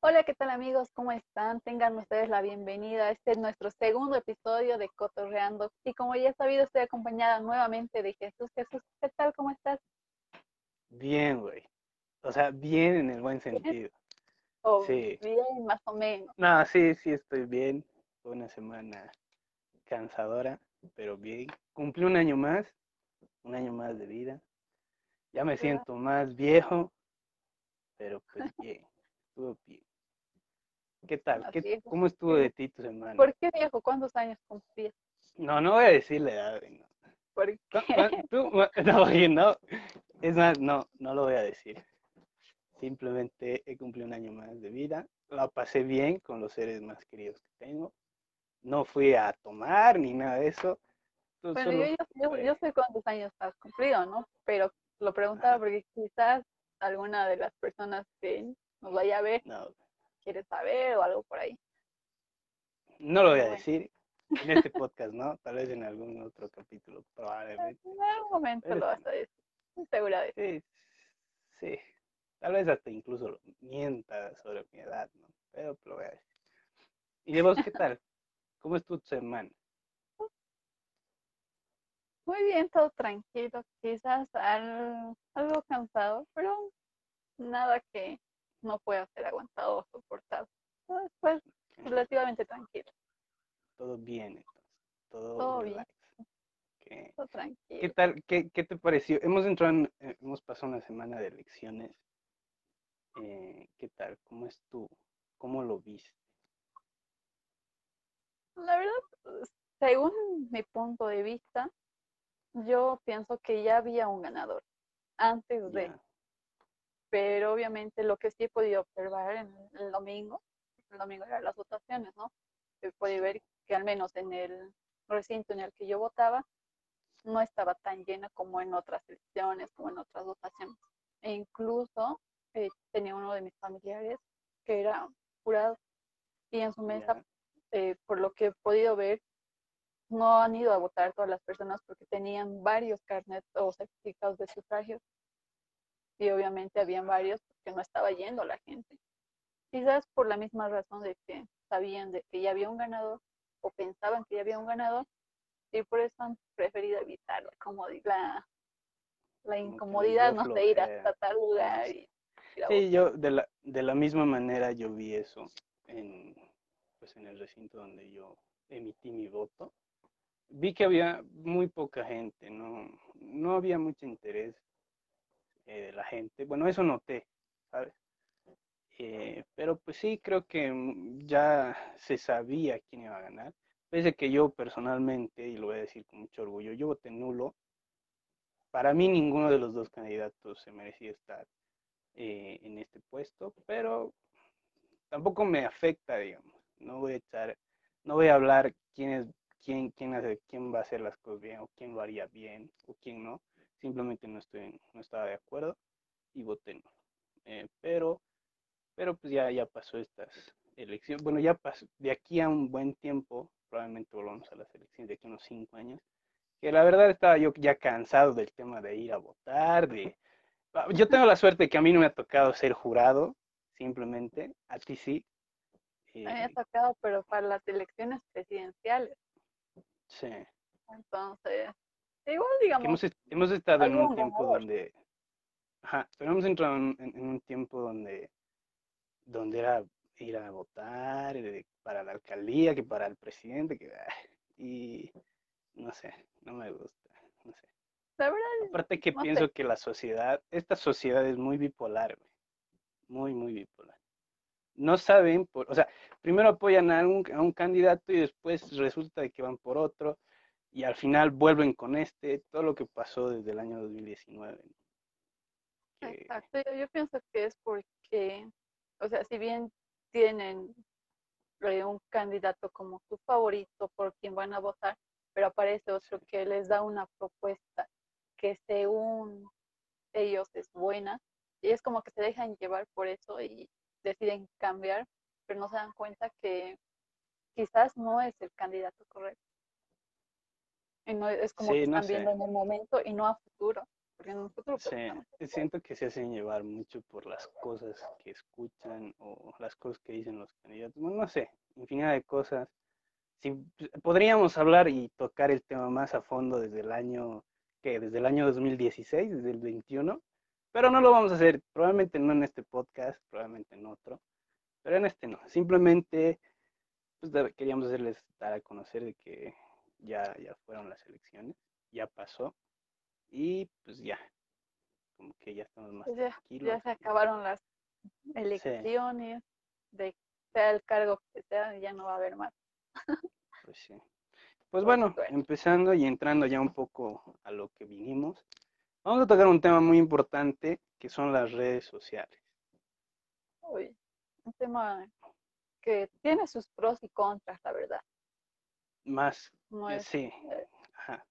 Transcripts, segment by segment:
Hola, ¿qué tal amigos? ¿Cómo están? Tengan ustedes la bienvenida. Este es nuestro segundo episodio de Cotorreando. Y como ya sabido, estoy acompañada nuevamente de Jesús. Jesús, ¿qué tal? ¿Cómo estás? Bien, güey. O sea, bien en el buen sentido. Sí. Bien, más o menos. No, sí, sí estoy bien. Fue una semana cansadora, pero bien. Cumplí un año más, un año más de vida. Ya me siento más viejo, pero pues bien, estuvo bien. ¿Qué tal? ¿Qué. ¿Cómo estuvo de ti tu semana? ¿Por qué viejo? ¿Cuántos años cumplías? No, no voy a decir la edad, no. ¿Por ¿Cu- qué? no, no. Es más, no, no lo voy a decir. Simplemente he cumplido un año más de vida. La pasé bien con los seres más queridos que tengo. No fui a tomar ni nada de eso. Tú Bueno, solo yo, yo, yo, sé cuántos años has cumplido, ¿no? Pero lo preguntaba Ajá. porque quizás alguna de las personas que nos vaya a ver no, quiere saber o algo por ahí. no lo voy a decir en este podcast, ¿no? Tal vez en algún otro capítulo, probablemente. En algún momento Pero lo vas a decir. Segura de eso. Sí, sí. Tal vez hasta incluso mienta sobre mi edad, ¿no? Pero lo voy a decir. ¿Y de vos qué tal? ¿Cómo estuvo tu semana? Muy bien, todo tranquilo, quizás al- algo cansado, pero nada que no pueda ser aguantado o soportado. Todo Después, relativamente tranquilo, Todo bien, entonces. Todo, Todo bien. todo ¿Qué tranquilo. tal? ¿Qué, qué te pareció? Hemos entrado, en- eh, hemos pasado una semana de elecciones. Eh, ¿qué tal? ¿Cómo es tú? ¿Cómo lo viste? La verdad, según mi punto de vista, yo pienso que ya había un ganador antes de, Ya, pero obviamente lo que sí he podido observar en el domingo, el domingo eran las votaciones, ¿no? He podido ver que al menos en el recinto en el que yo votaba, no estaba tan llena como en otras elecciones, como en otras votaciones. E incluso eh, tenía uno de mis familiares que era jurado. Y en su mesa, eh, por lo que he podido ver, no han ido a votar todas las personas porque tenían varios carnets o certificados de sufragio. Y obviamente habían varios que no estaba yendo la gente. Quizás por la misma razón de que sabían de que ya había un ganador o pensaban que ya había un ganador y por eso han preferido evitar la, la, la incomodidad, no sé, ir hasta tal lugar y Sí, yo de la, de la misma manera yo vi eso en, pues en el recinto donde yo emití mi voto. Vi que había muy poca gente, no, no había mucho interés eh, de la gente. Bueno, eso noté, ¿sabes? Eh, pero pues sí, creo que mm, ya se sabía quién iba a ganar. Pese que yo personalmente, y lo voy a decir con mucho orgullo, yo voté nulo. Para mí ninguno de los dos candidatos se merecía estar eh, en este puesto, pero tampoco me afecta, digamos. No voy a echar, no voy a hablar quién es, quién, quién hace, quién va a hacer las cosas bien, o quién lo haría bien, o quién no. Simplemente no estoy, no estaba de acuerdo y voté no. Eh, pero, pero pues ya, ya pasó estas elecciones. Bueno, ya pasó, de aquí a un buen tiempo, probablemente volvamos a las elecciones de aquí a unos cinco años, que la verdad estaba yo ya cansado del tema de ir a votar, de Yo tengo la suerte que a mí no me ha tocado ser jurado, simplemente, a ti sí. Me había Eh, tocado, pero para las elecciones presidenciales. sí. Entonces, igual digamos, hemos, hemos estado en un tiempo ganador. donde, ajá, pero hemos entrado en, en- en un tiempo donde, donde era ir a votar eh, para la alcaldía, que para el presidente, que, ah, y no sé, no me gusta, no sé. La verdad, Aparte que no sé. pienso que la sociedad, esta sociedad es muy bipolar, güey. Muy, muy bipolar. No saben, por, o sea, primero apoyan a un, a un candidato y después resulta de que van por otro y al final vuelven con este, todo lo que pasó desde el año 2019. ¿no? Que- Exacto, yo, yo pienso que es porque, o sea, si bien tienen eh, un candidato como su favorito por quien van a votar, pero aparece otro que les da una propuesta que según ellos es buena, y es como que se dejan llevar por eso y deciden cambiar, pero no se dan cuenta que quizás no es el candidato correcto. Y no, es como Sí, que no están viendo en el momento y no a futuro. Porque en futuro pues, Sí, no se siento que se hacen llevar mucho por las cosas que escuchan o las cosas que dicen los candidatos. Bueno, no sé, infinidad de cosas. Si podríamos hablar y tocar el tema más a fondo desde el año que desde el año 2016, desde el 21, pero no lo vamos a hacer, probablemente no en este podcast, probablemente en otro, pero en este no. Simplemente pues, queríamos hacerles dar a conocer de que ya ya fueron las elecciones, ya pasó y pues ya, como que ya estamos más ya, tranquilos. ya se acabaron las elecciones, de sea el cargo que sea, ya no va a haber más. Pues sí. Pues bueno, empezando y entrando ya un poco a lo que vinimos, vamos a tocar un tema muy importante que son las redes sociales. Uy, un tema que tiene sus pros y contras, la verdad. Más, eh, sí, eh, ajá.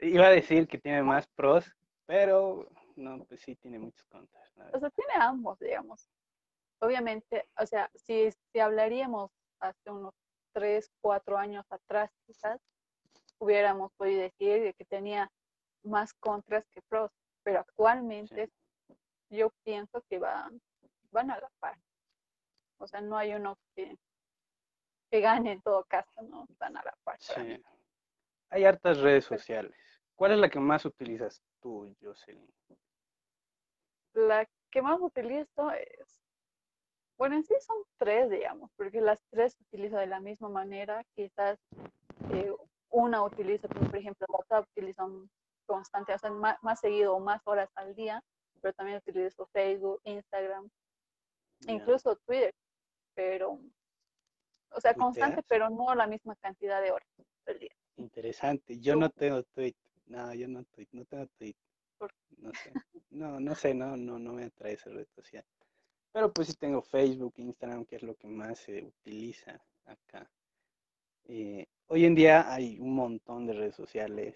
Iba a decir que tiene más pros, pero no, pues sí tiene muchos contras. o sea, tiene ambos, digamos. Obviamente, o sea, si, si hablaríamos hace unos tres, cuatro años atrás, quizás, hubiéramos podido decir de que tenía más contras que pros, pero actualmente yo pienso que van, van a la par. O sea, no hay uno que, que gane en todo caso, ¿no? Van a la par. Sí. Hay hartas redes sociales. ¿Cuál es la que más utilizas tú, Jocelyn? La que más utilizo es, bueno, en sí son tres, digamos, porque las tres utilizo de la misma manera. Quizás eh, una utilizo, como por ejemplo, WhatsApp utilizo un constante, o sea, más, más seguido o más horas al día, pero también utilizo Facebook, Instagram, incluso Twitter, pero, o sea, constante, pero no la misma cantidad de horas del día. Interesante. Yo Tú. no tengo tweet. No, yo no no tengo tweet. ¿Por No sé. No, no sé, no, no, no me atrae esa red social. Pero pues sí tengo Facebook, Instagram, que es lo que más se utiliza acá. Eh, hoy en día hay un montón de redes sociales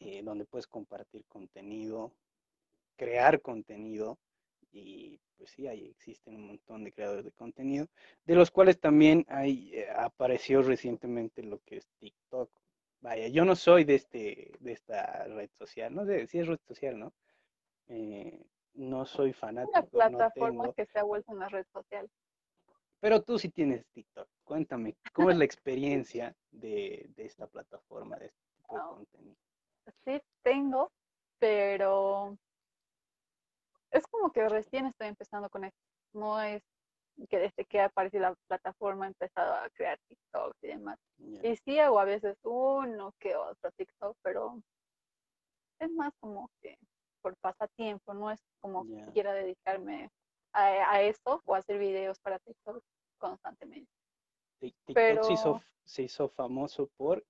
eh, donde puedes compartir contenido, crear contenido y pues sí, ahí existen un montón de creadores de contenido, de los cuales también hay, eh, apareció recientemente lo que es TikTok. Vaya, yo no soy de este, de esta red social, no sé si es red social, ¿no? Eh, no soy Una fanático, no plataforma tengo, que se ha vuelto una red social. pero tú sí tienes TikTok. Cuéntame, ¿cómo es la experiencia de, de esta plataforma, de este tipo de contenido? Sí tengo, pero es como que recién estoy empezando con esto. No es que desde que apareció la plataforma he empezado a crear TikToks y demás. Y sí hago a veces uno que otro TikTok, pero es más como que por pasatiempo, no es como que Ya. quiera dedicarme a, a eso o hacer videos para TikTok constantemente. Tik- TikTok se hizo, pero- se hizo famoso por,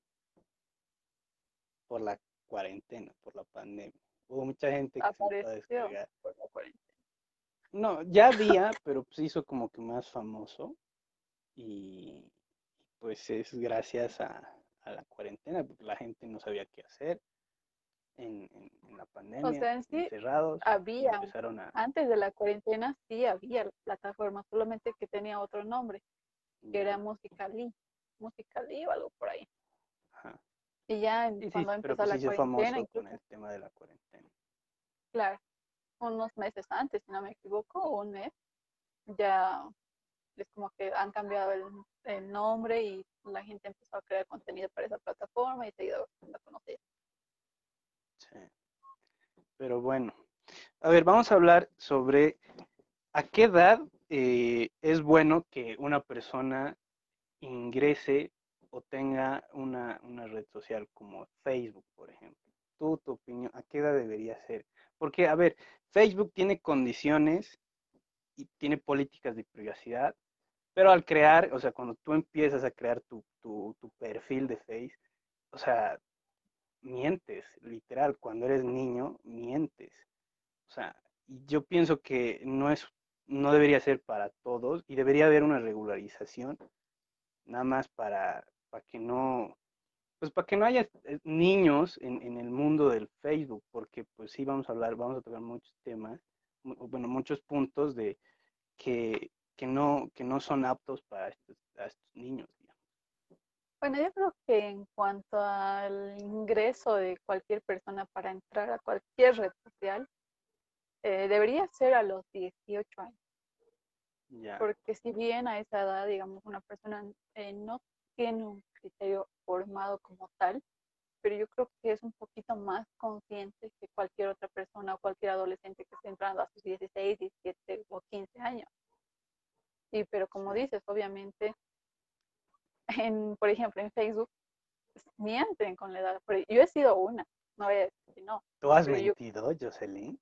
por la cuarentena, por la pandemia. Hubo mucha gente que se Apareció descargar. por la cuarentena. No, ya había, pero se hizo como que más famoso. Y pues es gracias a, a la cuarentena, porque la gente no sabía qué hacer en, en- en la pandemia, en sí, encerrados, y Había a... Antes de la cuarentena sí había la plataforma, solamente que tenía otro nombre, que era ya, Musicali, Musicali o algo por ahí. ajá. Y ya sí, cuando pero empezó pues la cuarentena, con el tema de la cuarentena. claro, unos meses antes, si no me equivoco, o un mes, ya es como que han cambiado el, el nombre y la gente empezó a crear contenido para esa plataforma y se ha ido a conocer. Sí. Pero bueno, a ver, vamos a hablar sobre a qué edad eh, es bueno que una persona ingrese o tenga una, una red social como Facebook, por ejemplo. Tú, tu opinión, ¿a qué edad debería ser? Porque, a ver, Facebook tiene condiciones y tiene políticas de privacidad, pero al crear, o sea, cuando tú empiezas a crear tu, tu, tu perfil de Face, o sea, mientes, literal, cuando eres niño, mientes. O sea, yo pienso que no es, no debería ser para todos y debería haber una regularización, nada más para, para que no, pues para que no haya eh, niños en, el mundo del Facebook, porque pues sí vamos a hablar, vamos a tocar muchos temas, bueno, muchos puntos de que, que no, que no son aptos para estos niños. Bueno, yo creo que en cuanto al ingreso de cualquier persona para entrar a cualquier red social, eh, debería ser a los 18 años, Ya. porque si bien a esa edad, digamos, una persona eh, no tiene un criterio formado como tal, pero yo creo que es un poquito más consciente que cualquier otra persona o cualquier adolescente que esté entrando a sus 16, 17 o 15 años. Y pero como Sí. dices, obviamente, en, por ejemplo, en Facebook, mienten con la edad. Yo he sido una, no voy a decir que no. ¿Tú has pero yo- mentido, Jocelyn?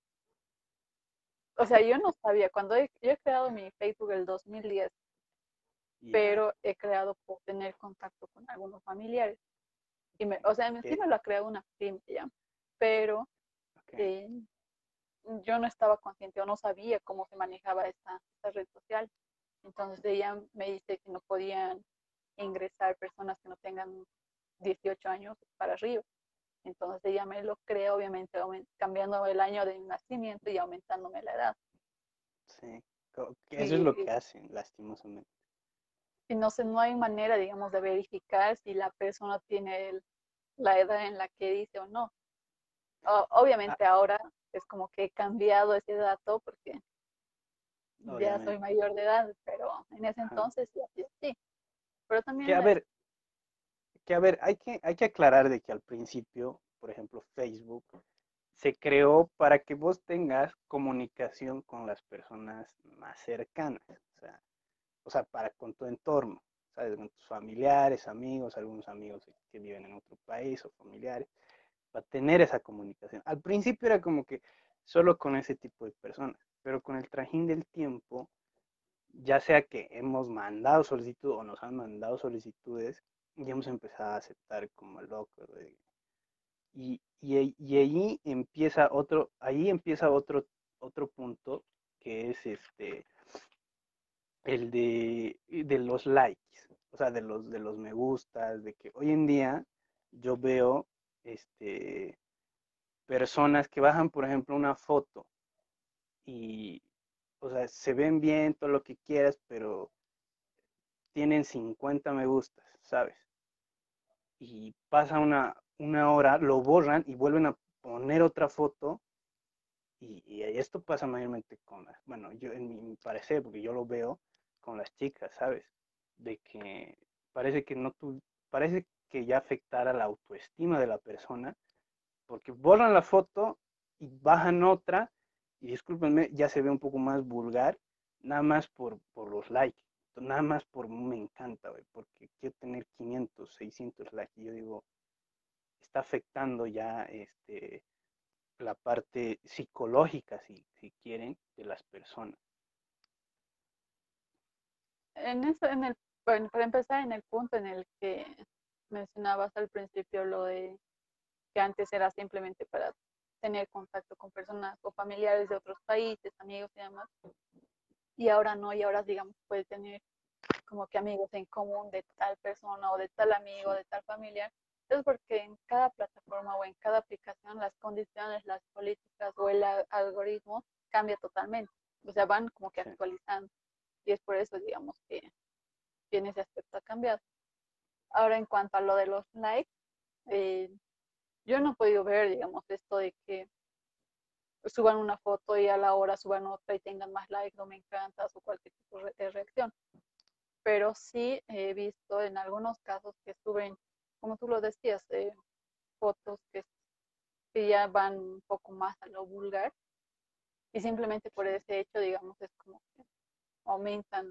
O sea, yo no sabía, cuando he, yo he creado mi Facebook el 2010, Ya. pero he creado por tener contacto con algunos familiares. Y me, o sea, en sí me lo ha creado una prima ya, pero eh, yo no estaba consciente o no sabía cómo se manejaba esta, esta red social. Entonces ella me dice que no podían ingresar personas que no tengan 18 años para arriba. Entonces ella me lo crea, obviamente cambiando el año de nacimiento y aumentándome la edad. Sí. Eso es lo que hacen, lastimosamente. Y no sé, no hay manera, digamos, de verificar si la persona tiene el- la edad en la que dice o no. O- obviamente ahora es como que he cambiado ese dato porque ya soy mayor de edad, pero en ese entonces sí. Pero también Que a ver, que a ver, hay que, hay que aclarar de que al principio, por ejemplo, Facebook se creó para que vos tengas comunicación con las personas más cercanas, o sea, o sea, para con tu entorno, ¿sabes? Con tus familiares, amigos, algunos amigos que viven en otro país o familiares, para tener esa comunicación. Al principio era como que solo con ese tipo de personas, pero con el trajín del tiempo, ya sea que hemos mandado solicitud o nos han mandado solicitudes, ya hemos empezado a aceptar como loco. Y, y, y ahí empieza otro, ahí empieza otro, otro punto que es este el de, de los likes, o sea, de los, de los me gustas, de que hoy en día yo veo este, personas que bajan, por ejemplo, una foto y, o sea, se ven bien, todo lo que quieras, pero tienen 50 me gustas, ¿sabes? Y pasa una, una hora, lo borran y vuelven a poner otra foto. Y, esto pasa mayormente con bueno, yo en mi, mi parecer, porque yo lo veo con las chicas, ¿sabes? De que parece que no tu, parece que ya afectara la autoestima de la persona, porque borran la foto y bajan otra, y discúlpenme, ya se ve un poco más vulgar, nada más por, por los likes, nada más por me encanta, güey, porque quiero tener 500, 600 likes, y yo digo, está afectando ya este, la parte psicológica, si, si quieren, de las personas. en eso, en el, bueno, para empezar en el punto en el que mencionabas al principio lo de que antes era simplemente para tener contacto con personas o familiares de otros países, amigos y demás, y ahora no, y ahora digamos puede tener como que amigos en común de tal persona o de tal amigo, de tal familiar, es porque en cada plataforma o en cada aplicación las condiciones, las políticas o el algoritmo cambia totalmente, o sea, van como que actualizando. Y es por eso, digamos, que, que en ese aspecto ha cambiado. Ahora, en cuanto a lo de los likes, eh, yo no he podido ver, digamos, esto de que suban una foto y a la hora suban otra y tengan más likes o me encantas o cualquier tipo de reacción. Pero sí he visto en algunos casos que suben, como tú lo decías, eh, fotos que, que ya van un poco más a lo vulgar y simplemente por ese hecho, digamos, es como que aumentan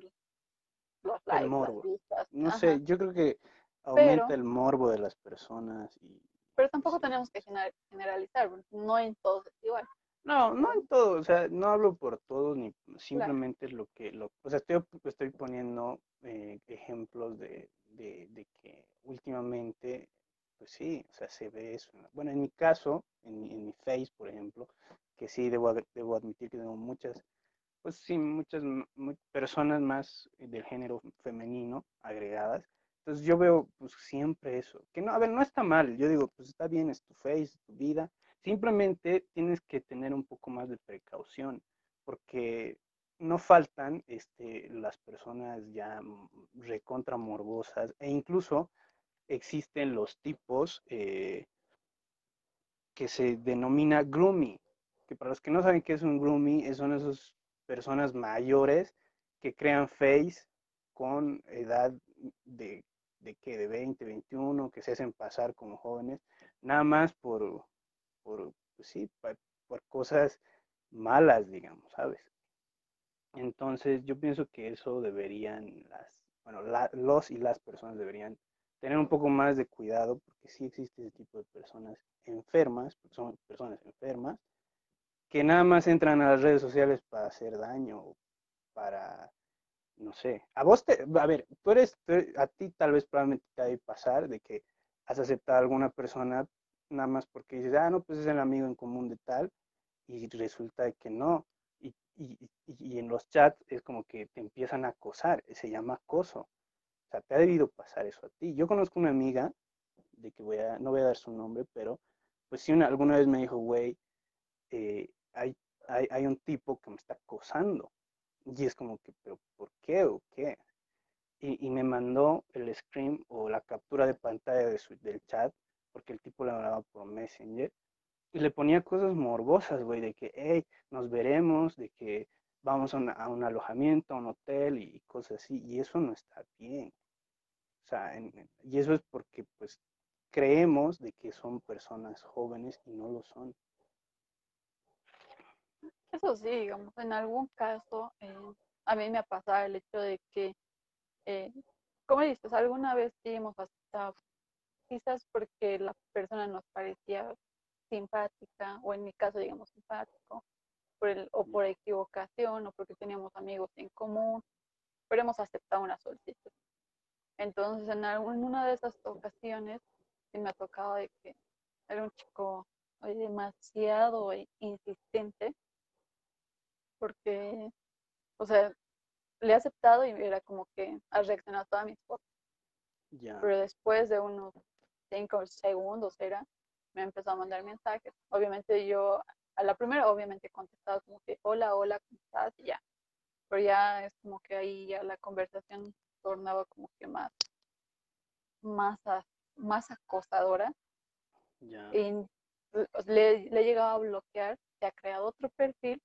los likes, las morbo. vistas. No ajá. sé, yo creo que aumenta Pero- el morbo de las personas y Pero tampoco tenemos que gener- generalizar, no en todos es igual. No, no en todo, o sea, no hablo por todos, ni simplemente lo que, lo, o sea, estoy, estoy poniendo eh, ejemplos de, de, de que últimamente, pues sí, o sea, se ve eso. ¿no? Bueno, en mi caso, en, mi- en mi Face, por ejemplo, que sí debo, debo admitir que tengo muchas, pues sí, muchas m- mu- personas más del género femenino agregadas. Entonces yo veo pues siempre eso, que no, a ver, no está mal, yo digo, pues está bien, es tu face, tu vida, Simplemente tienes que tener un poco más de precaución, porque no faltan este, las personas ya mm, recontra morbosas e incluso existen los tipos eh, que se denomina grooming, que para los que no saben qué es un grooming, son esas personas mayores que crean face con edad de, de que de 20, 21, que se hacen pasar como jóvenes, nada más por, por pues sí, por cosas malas, digamos, ¿sabes? Entonces yo pienso que eso deberían las, bueno, los y las personas deberían tener un poco más de cuidado porque sí existe ese tipo de personas enfermas, son personas enfermas, que nada más entran a las redes sociales para hacer daño, para, no sé, a vos te, a ver, tú eres, a ti tal vez probablemente te debe pasar de que has aceptado a alguna persona nada más porque dices, ah, no, pues es el amigo en común de tal, y resulta que no. Y, y, y, en los chats es como que te empiezan a acosar, se llama acoso. O sea, te ha debido pasar eso a ti. Yo conozco una amiga, de que voy a, no voy a dar su nombre, pero pues sí, una, alguna vez me dijo, güey, eh, hay, hay, hay un tipo que me está acosando. Y es como que, pero ¿por qué o qué? Y, me mandó el screen o la captura de pantalla de su, del chat, porque el tipo la hablaba por Messenger, y le ponía cosas morbosas, güey, de que, hey, nos veremos, de que vamos a, a, un alojamiento, a un hotel y cosas así, y eso no está bien. O sea, y eso es porque, pues, creemos de que son personas jóvenes y no lo son. Eso sí, digamos, en algún caso, eh, a mí me ha pasado el hecho de que, eh, como dices, alguna vez sí hemos aceptado, quizás porque la persona nos parecía simpática, o en mi caso, digamos, simpático, por el, o por equivocación, o porque teníamos amigos en común, pero hemos aceptado una solicitud. Entonces, en, en una de esas ocasiones, sí me ha tocado de que era un chico demasiado insistente, porque, o sea, le he aceptado y era como que ha reaccionado a todas mis fotos. Pero después de unos cinco segundos era, me empezó a mandar mensajes. Obviamente yo, a la primera, obviamente he contestado como que, hola, hola, ¿cómo estás? Y ya. Pero ya es como que ahí ya la conversación tornaba como que más, más, más acosadora. Y le, le he llegado a bloquear, se ha creado otro perfil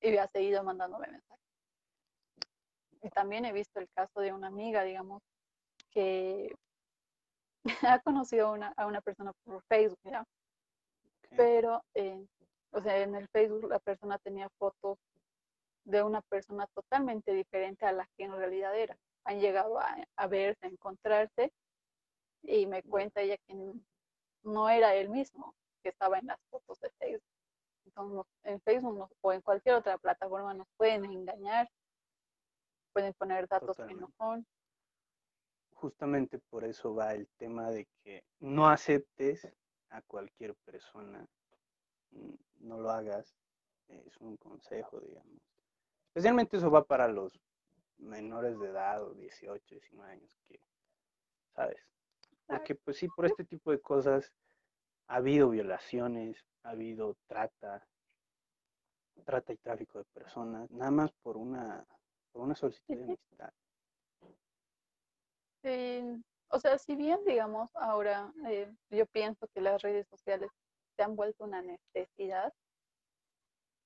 y ha seguido mandándome mensajes. Y también he visto el caso de una amiga, digamos, que ha conocido a una, a una persona por Facebook, ¿ya? Pero, eh, o sea, en el Facebook la persona tenía fotos de una persona totalmente diferente a la que en realidad era. Han llegado a, a verse, a encontrarse, y me cuenta ella que no era él mismo que estaba en las fotos de Facebook. En Facebook o en cualquier otra plataforma nos pueden engañar, pueden poner datos que no son justamente por eso va el tema de que no aceptes a cualquier persona, mm, no lo hagas, es un consejo, digamos. Especialmente eso va para los menores de edad, o 18, 19 años, que, ¿sabes? Porque pues sí, por este tipo de cosas ha habido violaciones, ha habido trata, trata y tráfico de personas, nada más por una, por una solicitud de amistad. Sí, o sea, si bien, digamos, ahora eh, yo pienso que las redes sociales se han vuelto una necesidad,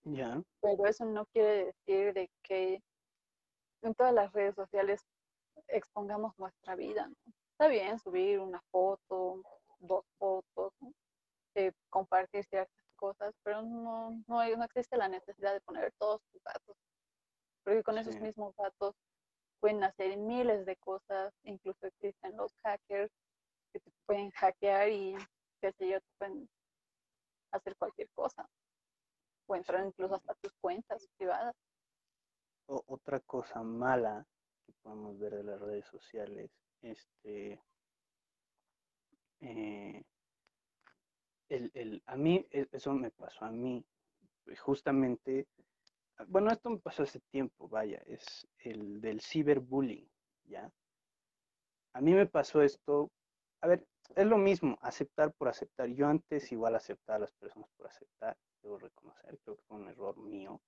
ya. pero eso no quiere decir de que en todas las redes sociales expongamos nuestra vida. Está bien subir una foto, dos fotos, eh, compartir ciertas cosas, pero no, no, no existe la necesidad de poner todos tus datos, porque con esos mismos datos pueden hacer miles de cosas, incluso existen los hackers que te pueden hackear y qué sé yo, te pueden hacer cualquier cosa. O entrar incluso hasta tus cuentas privadas. otra cosa mala que podemos ver de las redes sociales, este eh, el, el, a mí, e, eso me pasó a mí, justamente bueno, esto me pasó hace tiempo, vaya, es el del ciberbullying, ¿ya? A mí me pasó esto, a ver, es lo mismo, aceptar por aceptar. Yo antes igual aceptaba a las personas por aceptar, debo reconocer, creo que fue un error mío.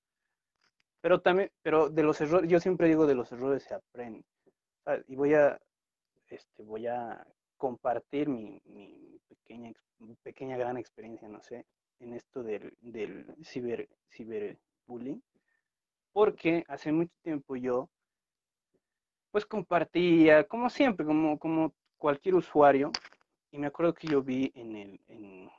Pero también, pero de los errores, yo siempre digo de los errores se aprende. Y voy a, este, voy a compartir mi, mi pequeña, pequeña gran experiencia, no sé, en esto del, del ciber, ciberbullying, porque hace mucho tiempo yo, pues compartía, como siempre, como, como cualquier usuario, y me acuerdo que yo vi en, el, en,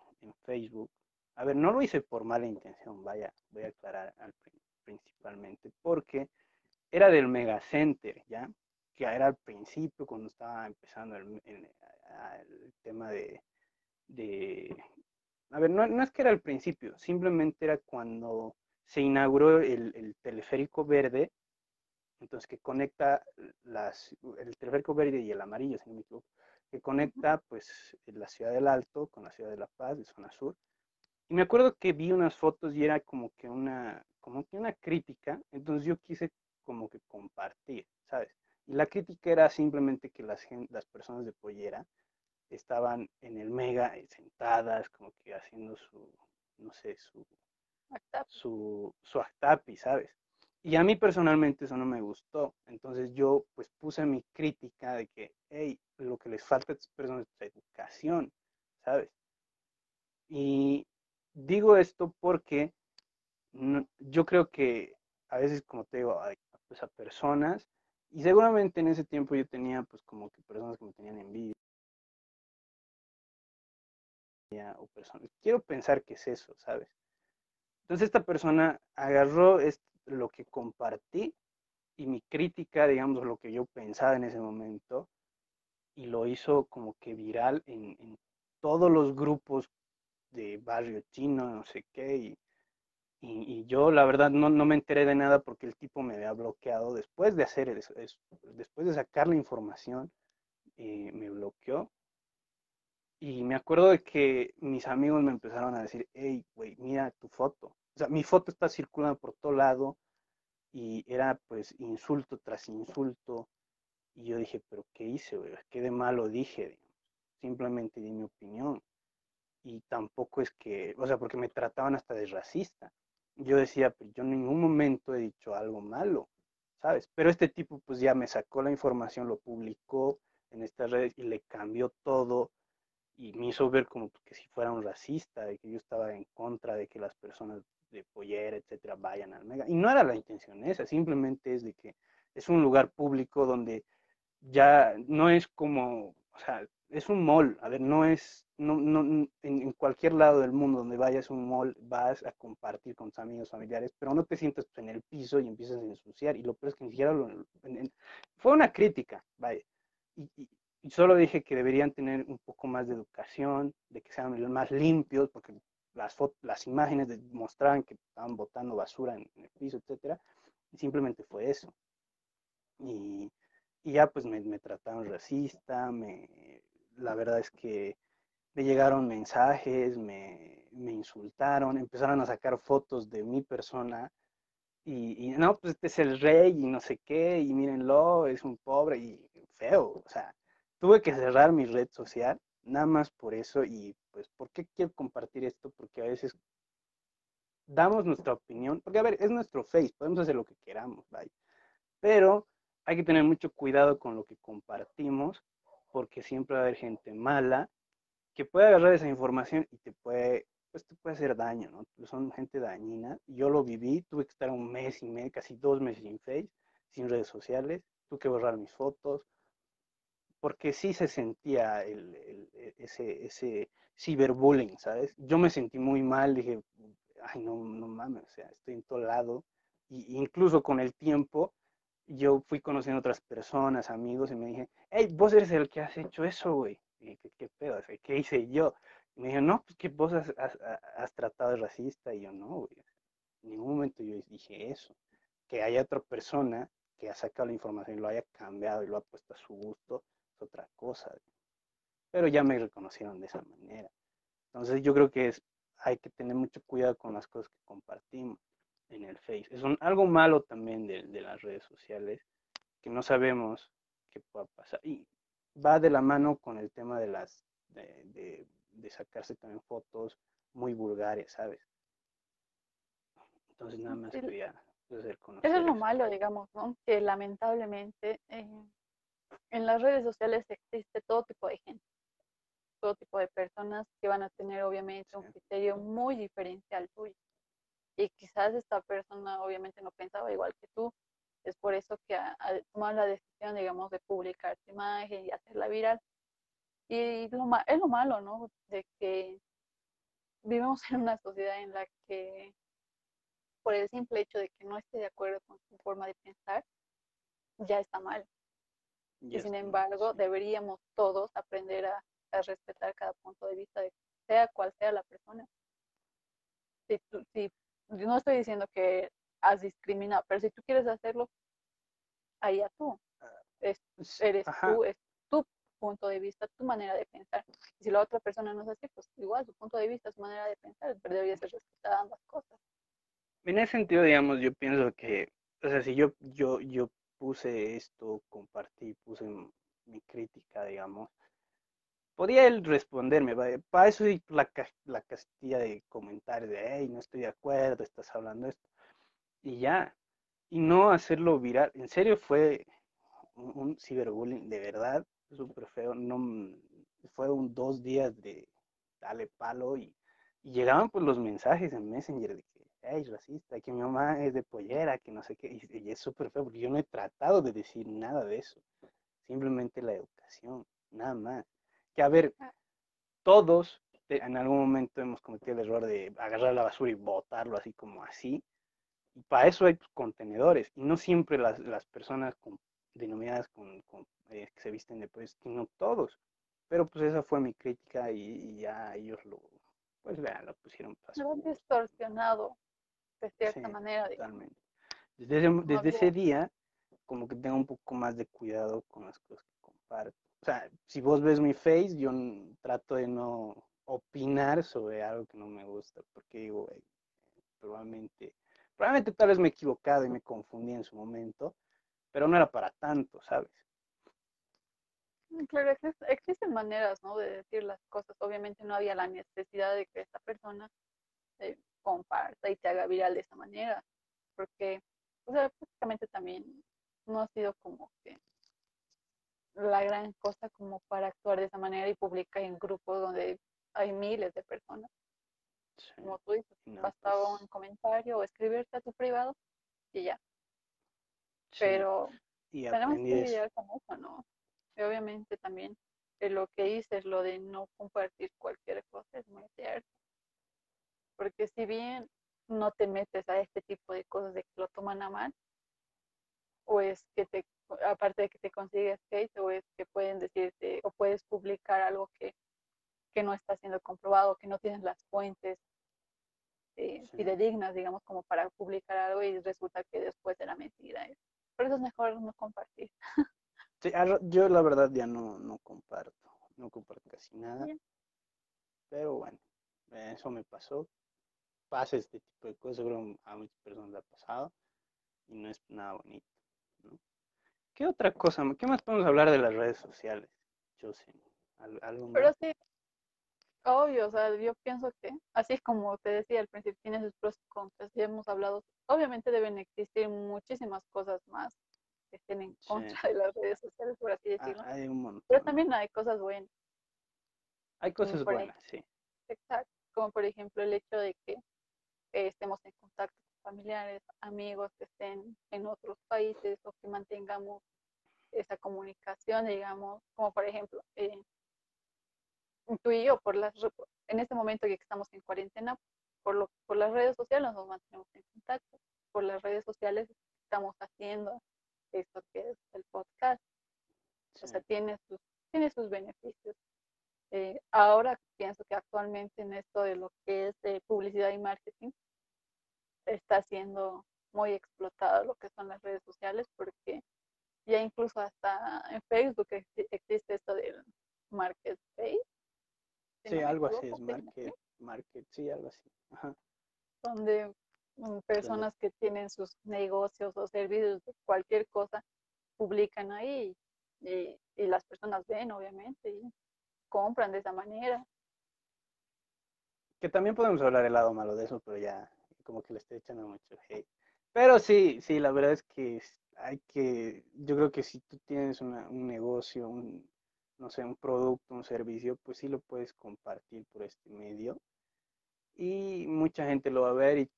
Facebook, a ver, no lo hice por mala intención, vaya, voy a aclarar al pri- principalmente, porque era del Megacenter, ¿ya? Que era al principio, cuando estaba empezando el, el tema de, de... A ver, no, no es que era al principio, simplemente era cuando se inauguró el, el teleférico verde, entonces que conecta las, el teleférico verde y el amarillo, si no me que conecta pues la ciudad del Alto con la ciudad de La Paz, de zona sur. Y me acuerdo que vi unas fotos y era como que una, como que una crítica, entonces yo quise como que compartir, ¿sabes? Y la crítica era simplemente que las, las personas de Pollera estaban en el mega eh, sentadas, como que haciendo su, no sé, su, Acta- su, su actapi, ¿sabes? Y a mí personalmente eso no me gustó. Entonces yo pues puse mi crítica de que, hey, lo que les falta a estas personas es educación, ¿sabes? Y digo esto porque no- yo creo que a veces, como te digo, hay pues, a personas, y seguramente en ese tiempo yo tenía pues como que personas que me tenían envidia o personas, quiero pensar que es eso, ¿sabes? Entonces esta persona agarró lo que compartí y mi crítica, digamos, lo que yo pensaba en ese momento, y lo hizo como que viral en, en todos los grupos de barrio chino, no sé qué, y, y- y yo la verdad no, no me enteré de nada porque el tipo me había bloqueado después de hacer eso, eso, después de sacar la información, eh, me bloqueó. Y me acuerdo de que mis amigos me empezaron a decir, hey, güey, mira tu foto. O sea, mi foto está circulando por todo lado y era pues insulto tras insulto. Y yo dije, pero ¿qué hice, güey? ¿Qué de malo dije? Simplemente di mi opinión. Y tampoco es que, o sea, porque me trataban hasta de racista. Yo decía, pues yo en ningún momento he dicho algo malo, ¿sabes? Pero este tipo pues ya me sacó la información, lo publicó en estas redes y le cambió todo y me hizo ver como que si fuera un racista, de que yo estaba en contra de que las personas de Pollera, etcétera, vayan al Mega. Y no era la intención esa, simplemente es de que es un lugar público donde ya no es como, o sea, es un mall, a ver, no es, no, no, en, en cualquier lado del mundo donde vayas a un mall, vas a compartir con tus amigos, familiares, pero no te sientas en el piso y empiezas a ensuciar, y lo peor es que ni siquiera lo, en- en- fue una crítica, vaya, y, y- y solo dije que deberían tener un poco más de educación, de que sean más limpios, porque las, las imágenes mostraban que estaban botando basura en, el piso, etcétera, y simplemente fue eso. Y, y ya pues me, me trataron racista, me, la verdad es que me llegaron mensajes, me, me insultaron, empezaron a sacar fotos de mi persona y, no, pues este es el rey y no sé qué, y mírenlo, es un pobre y feo, o sea, tuve que cerrar mi red social, nada más por eso, y pues, ¿por qué quiero compartir esto? Porque a veces damos nuestra opinión, porque a ver, es nuestro face, podemos hacer lo que queramos, ¿vale? pero hay que tener mucho cuidado con lo que compartimos, porque siempre va a haber gente mala que puede agarrar esa información y te puede, pues te puede hacer daño, ¿no? Son gente dañina. Yo lo viví, tuve que estar un mes y medio, casi dos meses sin Face, sin redes sociales, tuve que borrar mis fotos, porque sí se sentía el, el, ese, ese ciberbullying, ¿sabes? Yo me sentí muy mal, dije, ay, no, no mames, o sea, estoy en todo lado, y incluso con el tiempo, yo fui conociendo otras personas, amigos, y me dije, hey, vos eres el que has hecho eso, güey. ¿qué, qué pedo? ¿Qué hice yo? Y me dijeron, no, pues que vos has, has, has, tratado de racista. Y yo, no, güey. En ningún momento yo dije eso. Que haya otra persona que ha sacado la información y lo haya cambiado y lo ha puesto a su gusto, es otra cosa. Pero ya me reconocieron de esa manera. Entonces yo creo que es, hay que tener mucho cuidado con las cosas que compartimos en el Face. Es un, algo malo también de, de las redes sociales, que no sabemos qué pueda pasar. Y va de la mano con el tema de las de, de, de, sacarse también fotos muy vulgares, ¿sabes? Entonces nada más quería hacer conocer Eso es lo malo, digamos, ¿no? Que lamentablemente eh, en las redes sociales existe todo tipo de gente, todo tipo de personas que van a tener obviamente un criterio muy diferente al tuyo. Y quizás esta persona obviamente no pensaba igual que tú. Es por eso que ha, ha tomado la decisión, digamos, de publicar tu imagen y hacerla viral. Y lo, es lo malo, ¿no? De que vivimos en una sociedad en la que por el simple hecho de que no esté de acuerdo con su forma de pensar, ya está mal. Ya Y sin embargo, sí. deberíamos todos aprender a, a respetar cada punto de vista, de sea cual sea la persona. Si tú- si- yo no estoy diciendo que has discriminado, pero si tú quieres hacerlo, ahí a tú. Es, eres ajá. tú, es tu punto de vista, tu manera de pensar. Y si la otra persona no es así, pues igual su punto de vista, su manera de pensar, pero debería ser respetada ambas cosas. En ese sentido, digamos, yo pienso que, o sea, si yo, yo, yo puse esto, compartí, puse mi crítica, digamos, podía él responderme, para eso hay la, la castilla de comentarios de, hey, no estoy de acuerdo, estás hablando esto, y ya, y no hacerlo viral. En serio fue un, ciberbullying, de verdad, súper feo, no, m- fue un dos días de dale palo y, y llegaban pues los mensajes en Messenger de que, hey, racista, que mi mamá es de pollera, que no sé qué, y, y es súper feo, porque yo no he tratado de decir nada de eso, simplemente la educación, nada más. Que a ver, todos eh, en algún momento hemos cometido el error de agarrar la basura y botarlo así como así, y para eso hay pues, contenedores, y no siempre las, las personas con, denominadas con, con, eh, que se visten de pues, no todos. Pero pues esa fue mi crítica y, y ya ellos lo, pues vean, lo pusieron Lo han distorsionado de cierta Sí, manera. digamos. totalmente. Desde ese, desde ese día, como que tengo un poco más de cuidado con las cosas que comparto. O sea, si vos ves mi face, yo trato de no opinar sobre algo que no me gusta, porque digo, "Güey, probablemente, probablemente tal vez me he equivocado y me confundí en su momento, pero no era para tanto, ¿sabes? Mm, Claro, exis- existen maneras, ¿no? de decir las cosas. Obviamente no había la necesidad de que esta persona eh, comparta y te haga viral de esa manera, porque, o sea, prácticamente también no ha sido como que la gran cosa como para actuar de esa manera y publicar en grupos donde hay miles de personas. Sí, Como tú dices, no, bastaba pues, un comentario o escribirte a tu privado y ya. sí, Pero y tenemos que lidiar con eso, ¿no? Y obviamente también eh, lo que dices, lo de no compartir cualquier cosa es muy cierto. Porque si bien no te metes a este tipo de cosas de que lo toman a mal, o es que te, aparte de que te consigues hate, o es que pueden decirte, o puedes publicar algo que, que no está siendo comprobado, que no tienes las fuentes eh, Sí. fidedignas, digamos, como para publicar algo y resulta que después era mentira. Por eso es mejor no compartir. Sí, yo la verdad ya no, no comparto, no comparto casi nada, Bien. pero bueno, eh, eso me pasó. Pasa este tipo de cosas, seguro a muchas personas le ha pasado y no es nada bonito. ¿no? ¿Qué otra cosa, qué más podemos hablar de las redes sociales? Yo sé, ¿al- algo Pero más? sí, obvio, o sea, yo pienso que, así como te decía al principio, tiene sus pros y contras, ya hemos hablado, obviamente deben existir muchísimas cosas más que estén en Sí. contra de las redes sociales, por así Ah, decirlo. hay un montón. Pero también hay cosas buenas, Hay cosas buenas, sí. exacto, como por ejemplo el hecho de que eh, estemos en contacto con familiares, amigos que estén en otros países o que mantengamos esa comunicación, digamos, como por ejemplo, eh, tú y yo, por las, en este momento que estamos en cuarentena, por, lo, por las redes sociales nos mantenemos en contacto, por las redes sociales estamos haciendo esto que es el podcast, o sea, tiene sus, tiene sus beneficios. Eh, ahora pienso que actualmente en esto de lo que es de publicidad y marketing está siendo muy explotado lo que son las redes sociales porque ya incluso hasta en Facebook exi- existe esto del marketplace. si Sí, no algo así es, market, market, sí, algo así. Ajá. donde mm, personas que tienen sus negocios o servicios de cualquier cosa publican ahí y, y las personas ven obviamente y compran de esa manera. Que también podemos hablar el lado malo de eso, pero ya como que le estoy echando mucho hate. Pero sí, sí, la verdad es que hay que, yo creo que si tú tienes una- un negocio, un, no sé, un producto, un servicio, pues sí lo puedes compartir por este medio y mucha gente lo va a ver y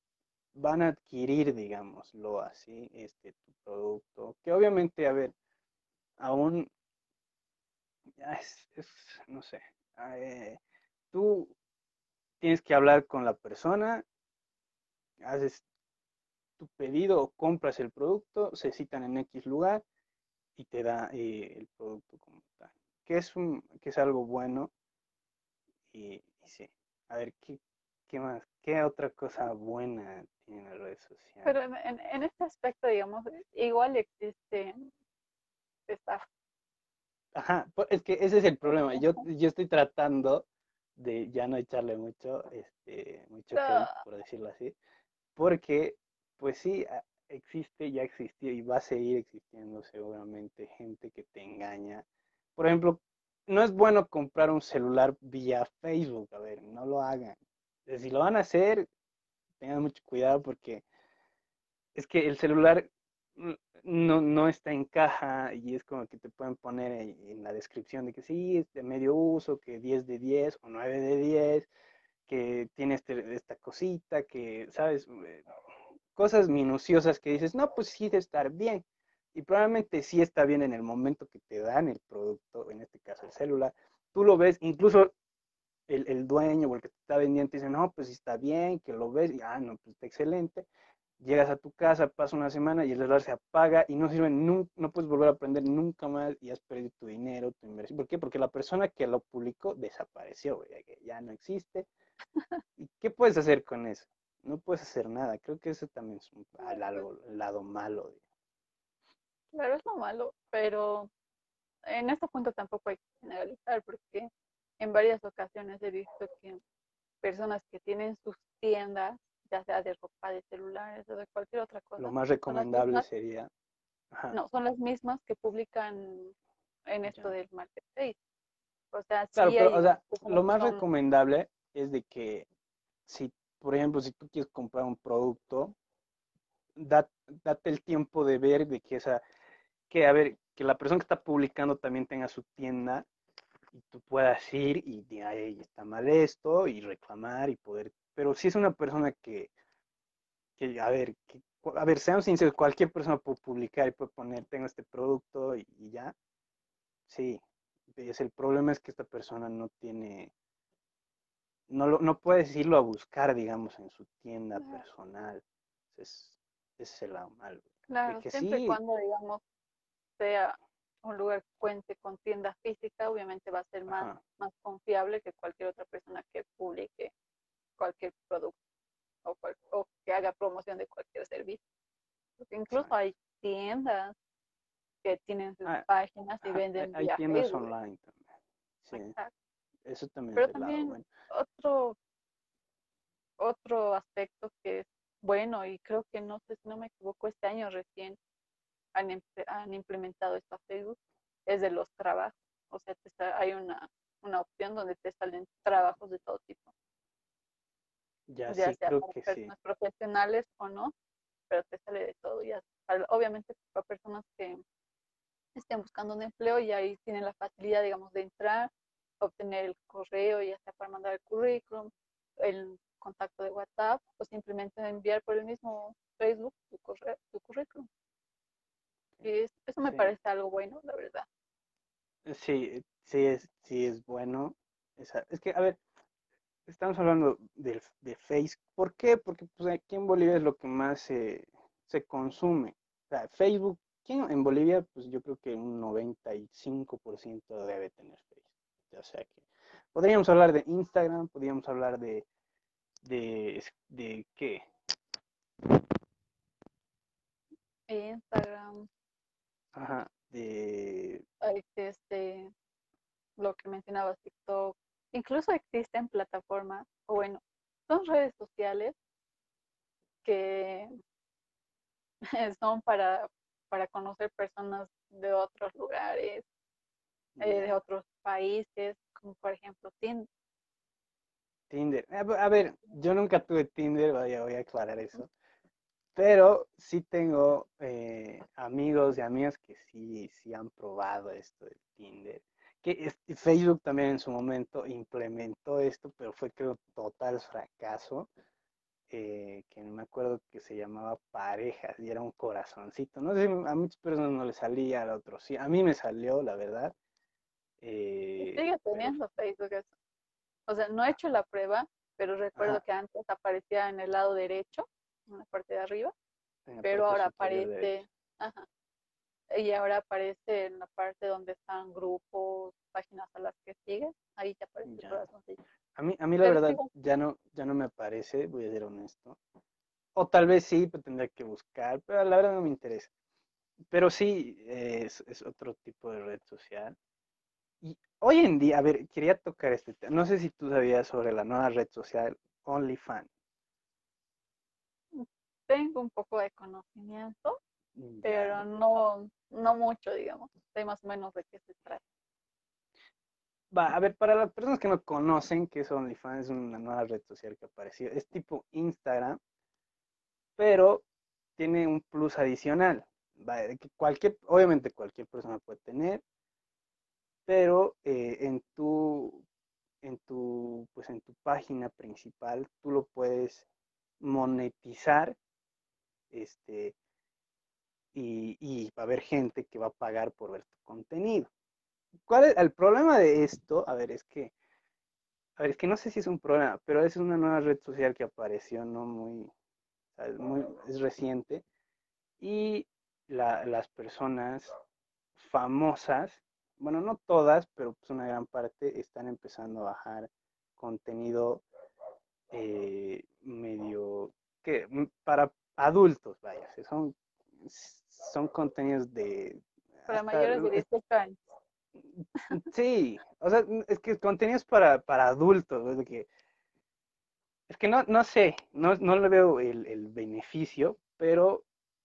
van a adquirir, digámoslo así, este tu producto, que obviamente, a ver, aún es, es, no sé, eh, tú tienes que hablar con la persona, haces tu pedido o compras el producto, se citan en X lugar y te da eh, el producto como tal, que es un, que es algo bueno y, sí, a ver, ¿qué, qué más? ¿Qué otra cosa buena tienen las redes sociales? Pero en, en- este aspecto, digamos, igual existe estafa. Ajá, es que ese es el problema. Yo, yo estoy tratando de ya no echarle mucho, este, mucho hate, Ah. por decirlo así, porque, pues sí, existe, ya existió y va a seguir existiendo seguramente gente que te engaña. Por ejemplo, no es bueno comprar un celular vía Facebook, a ver, no lo hagan. Si lo van a hacer, tengan mucho cuidado porque es que el celular no, no está en caja y es como que te pueden poner en, la descripción de que sí, es de medio uso, que 10 de 10 o 9 de 10, que tiene este, esta cosita, que, ¿sabes? Eh, Cosas minuciosas que dices, no, pues sí de estar bien. Y probablemente sí está bien en el momento que te dan el producto, en este caso el celular. Tú lo ves, incluso el, el dueño o el que te está vendiendo te dice, no, pues está bien, que lo ves, y ah, no, pues está excelente llegas a tu casa, pasa una semana y el celular se apaga y no sirve, nun- no puedes volver a aprender nunca más y has perdido tu dinero, tu inversión. ¿Por qué? Porque la persona que lo publicó desapareció, güey, ya no existe. ¿Y qué puedes hacer con eso? No puedes hacer nada. Creo que eso también es un, el lado malo. güey. Claro, es lo malo, pero en este punto tampoco hay que generalizar, porque en varias ocasiones he visto que personas que tienen sus tiendas, ya sea de ropa, de celulares o de cualquier otra cosa, Lo más recomendable mismas- sería... Ajá, no, son las mismas que publican en esto Ya. del marketplace. O sea, Claro, sí pero, hay o sea, lo más son- recomendable es de que si, por ejemplo, si tú quieres comprar un producto, da- date el tiempo de ver de que esa, que a ver, que la persona que está publicando también tenga su tienda y tú puedas ir y de ahí está mal esto y reclamar y poder, pero si es una persona que, que a ver, que, a ver, seamos sinceros, cualquier persona puede publicar y puede poner, tengo este producto y, y ya, sí, es el problema es que esta persona no tiene, no, lo, no puedes irlo a buscar, digamos, en su tienda Claro. personal. Es, ese es el lado malo. Claro, que siempre y sí. cuando, digamos, sea un lugar que cuente con tienda física, obviamente va a ser más, Ajá. más confiable que cualquier otra persona que publique cualquier producto o, cual- o que haga promoción de cualquier servicio. Porque incluso hay tiendas que tienen sus Ah, páginas y venden Hay vía tiendas online también. Sí, Exacto. eso también Pero es también bueno. otro, otro aspecto que es bueno y creo que no sé si no me equivoco, este año recién han, han implementado esto a Facebook, es de los trabajos. O sea, te hay una, una opción donde te salen trabajos de todo tipo, Ya ya sí, sea creo para que sí. personas profesionales o no, pero te sale de todo. Ya, para- obviamente para personas que estén buscando un empleo y ahí tienen la facilidad, digamos, de entrar, obtener el correo, ya sea para mandar el currículum, el contacto de WhatsApp o simplemente enviar por el mismo Facebook tu, correo, tu currículum. Y es- eso me Sí. parece algo bueno, la verdad. Sí, sí es, sí es bueno. Esa- es que, a ver, estamos hablando del- de, Facebook. ¿Por qué? Porque pues, aquí en Bolivia es lo que más se, se consume. O sea, Facebook, ¿quién en Bolivia? Pues yo creo que un 95% debe tener Facebook. O sea que podríamos hablar de Instagram, podríamos hablar de, de, de qué? Instagram, Ajá, de este, lo que mencionabas, TikTok, incluso existen plataformas, o bueno, son redes sociales que son para, para conocer personas de otros lugares, eh, de otros países, como por ejemplo Tinder. Tinder. A ver- a ver, yo nunca tuve Tinder, vaya, voy a aclarar eso. Pero sí tengo eh, amigos y amigas que sí, sí han probado esto de Tinder. Que Facebook también en su momento implementó esto, pero fue creo total fracaso. eh, que no me acuerdo que se llamaba parejas y era un corazoncito. No sé, a muchas personas no les salía, a otros sí. A mí me salió, la verdad. Eh, sigue pero- teniendo Facebook eso. O sea, no he hecho la prueba, pero recuerdo Ajá. que antes aparecía en el lado derecho, en la parte de arriba, pero ahora aparece, ajá, y ahora aparece en la parte donde están grupos, páginas a las que sigues, ahí te aparece el Ya. corazoncito. A mí, a mí la Pero verdad sigo. ya no, ya no me aparece, voy a ser honesto. O tal vez sí, pero tendría que buscar, pero la verdad no me interesa. Pero sí, eh, es, es otro tipo de red social. Y hoy en día, a ver, quería tocar este tema. No sé si tú sabías sobre la nueva red social OnlyFans. Tengo un poco de conocimiento, Ya. pero no, no mucho, digamos. Sé más o menos de qué se trata. Va, a ver, para las personas que no conocen qué es OnlyFans, es una nueva red social que apareció. Es tipo Instagram, pero tiene un plus adicional. Va, que cualquier, obviamente cualquier persona puede tener, pero eh, en tu, en tu, pues en tu página principal tú lo puedes monetizar, este, y, va a haber gente que va a pagar por ver tu contenido. ¿Cuál es el problema de esto? A ver, es que, a ver, es que no sé si es un problema, pero es una nueva red social que apareció, no muy, es muy, es reciente, y la- las personas famosas, bueno, no todas, pero pues una gran parte están empezando a bajar contenido eh, medio que para adultos, vaya, son, son contenidos de Para mayores de es- 18 años. Sí, o sea, es que contenidos para, para adultos, es que, es que no, no sé, no, no le veo el, el beneficio, pero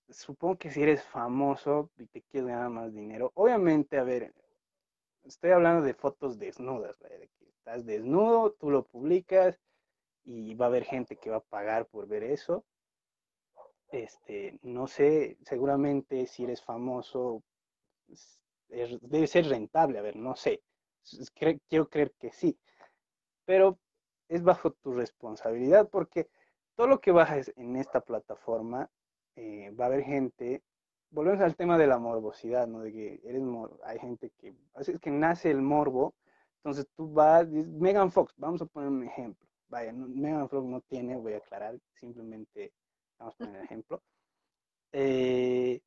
supongo que si eres famoso y te quieres ganar más dinero, obviamente, a ver, estoy hablando de fotos desnudas, de que estás desnudo, tú lo publicas y va a haber gente que va a pagar por ver eso. Este, no sé, seguramente si eres famoso, es- debe ser rentable, a ver, no sé. Quiero creer que sí, pero es bajo tu responsabilidad porque todo lo que bajes en esta plataforma eh, va a haber gente, volvemos al tema de la morbosidad, ¿no? De que eres mor- hay gente que, así es que nace el morbo, entonces tú vas, Megan Fox, vamos a poner un ejemplo, vaya, Megan Fox no tiene, voy a aclarar, simplemente vamos a poner ejemplo. Eh,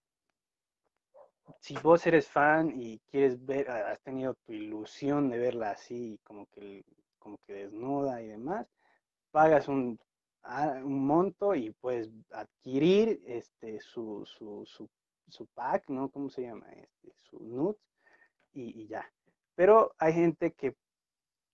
si vos eres fan y quieres ver, has tenido tu ilusión de verla así, como que, como que desnuda y demás, pagas un, un monto y puedes adquirir este, su, su, su, su pack, ¿no? ¿Cómo se llama? Este, su nudes y, y ya. Pero hay gente que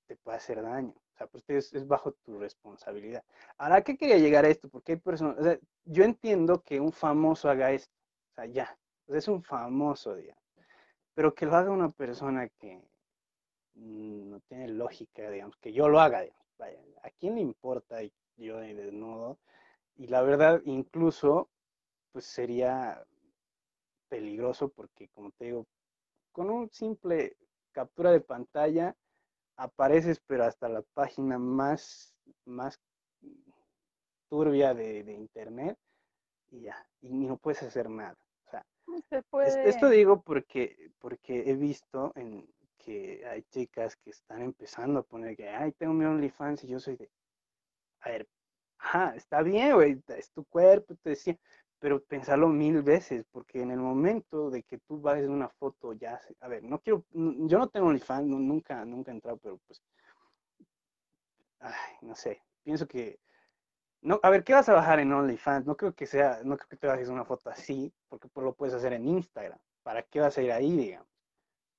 te puede hacer daño. O sea, pues es, bajo tu responsabilidad. Ahora, ¿a qué quería llegar a esto? Porque hay personas, o sea, yo entiendo que un famoso haga esto, o sea, ya, es un famoso, digamos, pero que lo haga una persona que no tiene lógica, digamos, que yo lo haga, digamos, vaya, ¿a quién le importa y yo de desnudo? Y la verdad, incluso, pues sería peligroso porque, como te digo, con un simple captura de pantalla apareces, pero hasta la página más, más turbia de, de internet y ya, y no puedes hacer nada. O sea, Se es- puede, esto digo porque, porque he visto en que hay chicas que están empezando a poner que, ay, tengo mi OnlyFans y yo soy de, a ver, ajá, está bien, güey, es tu cuerpo, te decía, pero pensarlo mil veces, porque en el momento de que tú vas una foto ya, a ver, no quiero, yo no tengo OnlyFans, nu- nunca, nunca he entrado, pero pues, ay, no sé, pienso que, no, a ver, ¿qué vas a bajar en OnlyFans? No creo que sea, no creo que te bajes una foto así, porque pues lo puedes hacer en Instagram, ¿para qué vas a ir ahí, digamos?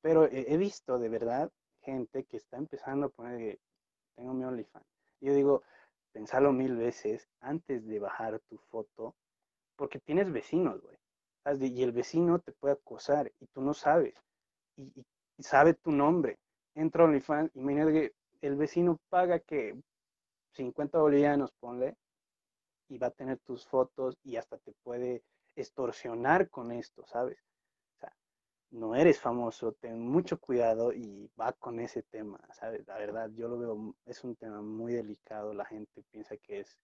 Pero he, visto de verdad gente que está empezando a poner que tengo mi OnlyFans. Yo digo, pensarlo mil veces antes de bajar tu foto, porque tienes vecinos, güey. Y el vecino te puede acosar y tú no sabes. Y, y- y sabe tu nombre. Entra OnlyFans, imagínate que el vecino paga que 50 bolivianos, ponle, y va a tener tus fotos y hasta te puede extorsionar con esto, ¿sabes? O sea, no eres famoso, ten mucho cuidado y va con ese tema, ¿sabes? La verdad, yo lo veo, es un tema muy delicado, la gente piensa que es,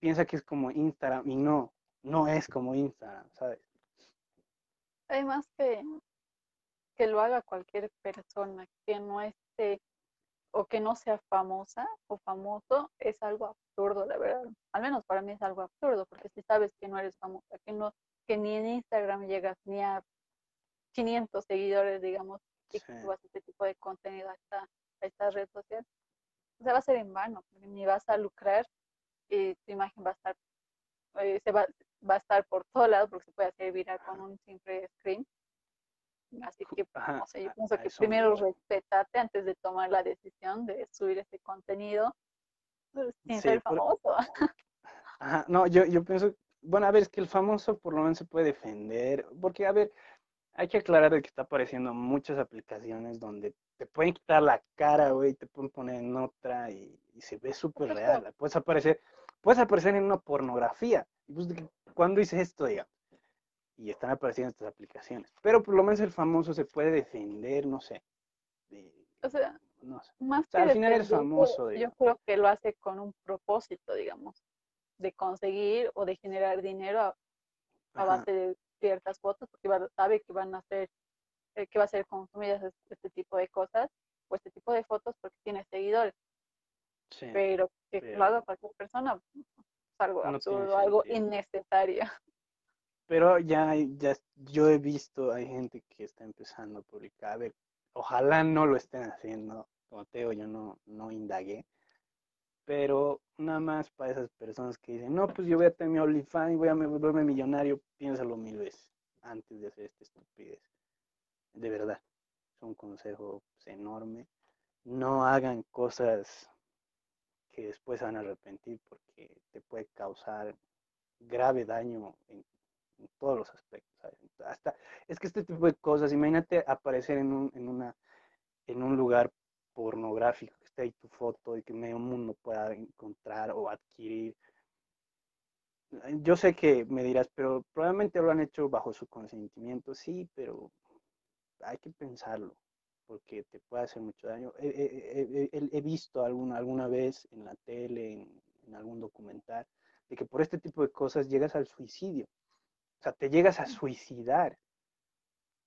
piensa que es como Instagram y no, no es como Instagram, ¿sabes? Además que, que lo haga cualquier persona que no esté o que no sea famosa o famoso es algo absurdo, la verdad. Al menos para mí es algo absurdo, porque si sabes que no eres famosa, que no que ni en Instagram llegas ni a 500 seguidores, digamos, y que subas este tipo de contenido a esta, a esta red social, o sea, va a ser en vano, porque ni vas a lucrar y tu imagen va a estar, eh, se va, va a estar por todo lado porque se puede hacer viral con un simple screen. Así que, Ajá, sé, yo pienso que primero voy. respetate antes de tomar la decisión de subir ese contenido pues, sin Sí, ser por- famoso. Ajá, no, yo, yo pienso, bueno, a ver, es que el famoso por lo menos se puede defender, porque, a ver, hay que aclarar de que está apareciendo muchas aplicaciones donde te pueden quitar la cara, güey, te pueden poner en otra y, y se ve súper real. Puedes aparecer, puedes aparecer en una pornografía. Pues, ¿cuándo hice esto, digamos? Y están apareciendo estas aplicaciones. Pero por lo menos el famoso se puede defender, no sé. de- O sea, no sé. más sea, que al final defenderse, famoso, yo digamos. creo que lo hace con un propósito, digamos, de conseguir o de generar dinero a, base de ciertas fotos, porque va- sabe que van a ser, eh, que va a ser consumidas es- este tipo de cosas o este tipo de fotos porque tiene seguidores, sí. pero que pero- lo haga cualquier persona es algo No algo innecesario. Pero ya, ya yo he visto, hay gente que está empezando a publicar. A ver, ojalá no lo estén haciendo. Como te digo, yo no, no indagué. Pero nada más para esas personas que dicen, no, pues yo voy a tener mi OnlyFans y voy a me- volverme millonario, piénsalo mil veces antes de hacer esta estupidez. De verdad, es un consejo pues, enorme. No hagan cosas que después van a arrepentir porque te puede causar grave daño en, todos los aspectos. Hasta, es que este tipo de cosas, imagínate aparecer en un, en una, en un lugar pornográfico, que esté ahí tu foto y que medio mundo pueda encontrar o adquirir. Yo sé que me dirás, pero probablemente lo han hecho bajo su consentimiento, sí, pero hay que pensarlo, porque te puede hacer mucho daño. He, he- he- he- visto alguna, alguna vez en la tele, en, en algún documental, de que por este tipo de cosas llegas al suicidio. O sea, te llegas a suicidar.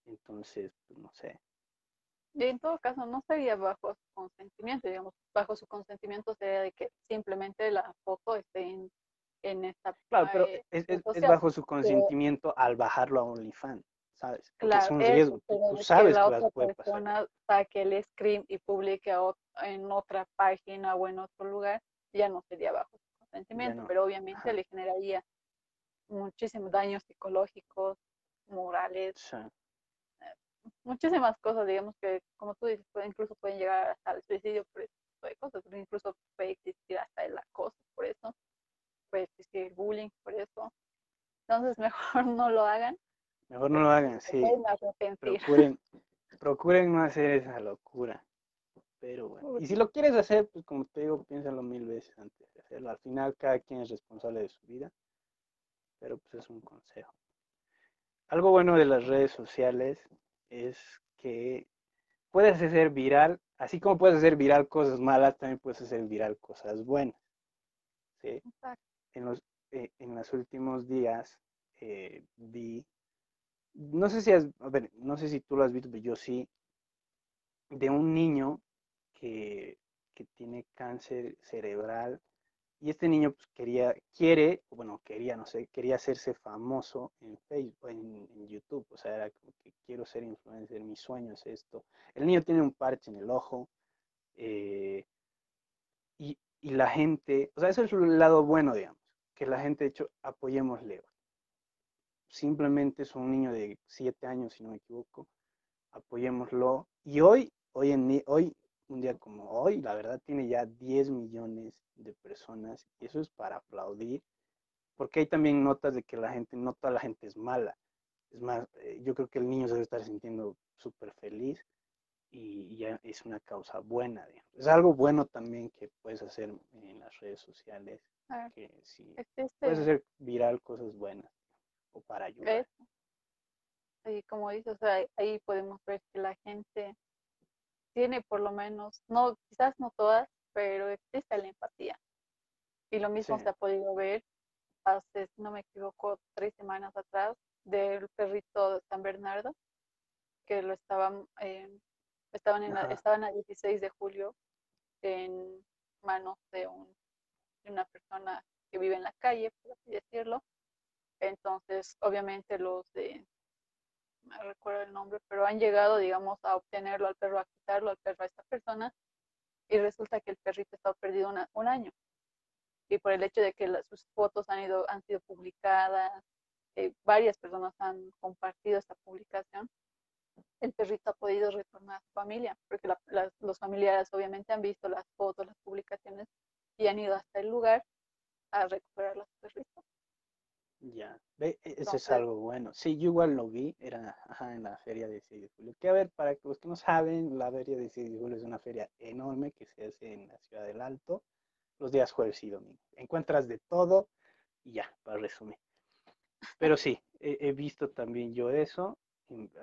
Entonces, pues, no sé. Y en todo caso, no sería bajo su consentimiento, digamos, bajo su consentimiento sería de que simplemente la foto esté en, en esta Claro, pero eh, es, es- es bajo su consentimiento al bajarlo a OnlyFans, ¿sabes? Porque es Claro, un eso, riesgo. Tú, pero tú de sabes que la que otra puede pasar. persona saque el screen y publique en otra página o en otro lugar, ya no sería bajo su consentimiento, no. pero obviamente Ajá. le generaría muchísimos daños psicológicos, morales, sea, muchísimas cosas, digamos que, como tú dices, puede- incluso pueden llegar hasta el suicidio por ese tipo de cosas, pero incluso puede existir hasta el acoso por eso, puede existir bullying por eso. Entonces, mejor no lo hagan, mejor no lo hagan, sí. Procuren, procuren no hacer esa locura. Pero bueno, y si lo quieres hacer, pues como te digo, piénsalo mil veces antes de hacerlo. Al final, cada quien es responsable de su vida, pero pues es un consejo. Algo bueno de las redes sociales es que puedes hacer viral, así como puedes hacer viral cosas malas, también puedes hacer viral cosas buenas. ¿sí? En los, eh, en los últimos días eh, vi, no sé si has, a ver, no sé si tú lo has visto, pero yo sí, de un niño que, que tiene cáncer cerebral y este niño pues, quería, quiere, bueno, quería, no sé, quería hacerse famoso en Facebook, en, YouTube, o sea, era como que quiero ser influencer, mi sueño es esto. El niño tiene un parche en el ojo eh, y, y la gente, o sea, eso es el lado bueno, digamos, que la gente, de hecho, apoyémosle. Simplemente es un niño de siete años, si no me equivoco, apoyémoslo. Y hoy, hoy en hoy, un día como hoy, la verdad tiene ya 10 millones de personas y eso es para aplaudir, porque hay también notas de que la gente, no toda la gente es mala. Es más, eh, yo creo que el niño se debe estar sintiendo súper feliz y ya es una causa buena. digamos. Es algo bueno también que puedes hacer en las redes sociales, Ah, que sí, existe puedes hacer viral cosas buenas o para ayudar. Y como dices, o sea, ahí podemos ver que la gente tiene por lo menos, no, quizás no todas, pero existe la empatía. Y lo mismo Sí. se ha podido ver hace, si no me equivoco, tres semanas atrás, del perrito de San Bernardo, que lo estaban, eh, estaban, en la- estaban a 16 de julio en manos de, un, de una persona que vive en la calle, por así decirlo. Entonces, obviamente los de, no recuerdo el nombre, pero han llegado, digamos, a obtenerlo al perro, a quitarlo al perro a esta persona, y resulta que el perrito estaba perdido una- un año. Y por el hecho de que sus fotos han, ido, han sido publicadas, eh, varias personas han compartido esta publicación, el perrito ha podido retornar a su familia, porque la- las- los familiares obviamente han visto las fotos, las publicaciones, y han ido hasta el lugar a recuperar a su perrito. Ya, ve, e- eso es algo bueno. Sí, yo igual lo vi, era ajá, en la feria de 6 de julio. Que a ver, para que los que no saben, la feria de 6 de julio es una feria enorme que se hace en la ciudad del Alto los días jueves y domingo. Encuentras de todo y ya, para resumir. Pero sí, he, he visto también yo eso.